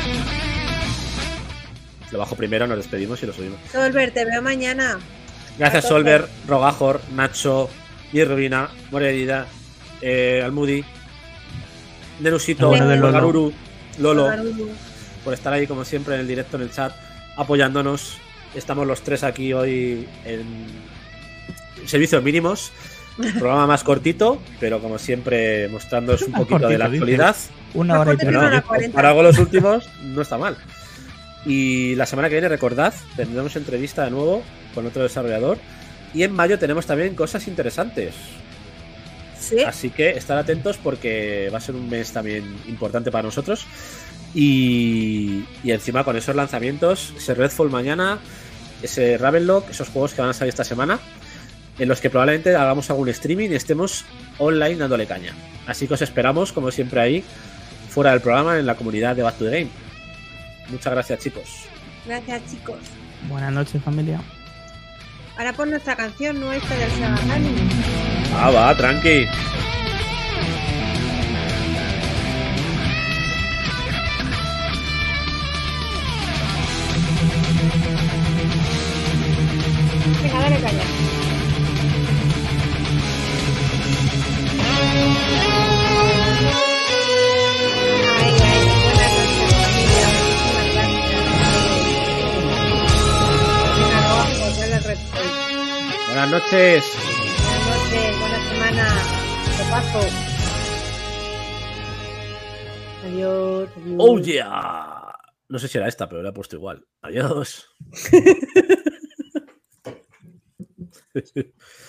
Lo bajo primero, nos despedimos y lo subimos. Solver, te veo mañana. Gracias. Solver, Rogajor, Nacho, y Rubina, Moredida, eh, Almudi, Nerusito. Garuru, Lolo, por estar ahí como siempre en el directo en el chat, apoyándonos. Estamos los tres aquí hoy en servicios mínimos. Programa más cortito, pero como siempre mostrándoos un poquito de la actualidad. Una hora y para algo los últimos no está mal. Y la semana que viene, recordad, tendremos entrevista de nuevo con otro desarrollador. Y en mayo tenemos también cosas interesantes. Sí. Así que estar atentos porque va a ser un mes también importante para nosotros. Y, y encima con esos lanzamientos, ese Redfall mañana, ese Ravenlock, esos juegos que van a salir esta semana, en los que probablemente hagamos algún streaming y estemos online dándole caña. Así que os esperamos, como siempre, ahí, fuera del programa, en la comunidad de Back to the Game. Muchas gracias, chicos. Gracias, chicos. Buenas noches, familia. Ahora pon nuestra canción nuestra del Sega Rally. Ah, va, tranqui. Venga, dale caña. Noches. Buenas noches, buena semana. Te paso. Adiós. adiós. Oh yeah. No sé si era esta, pero la he puesto igual. Adiós.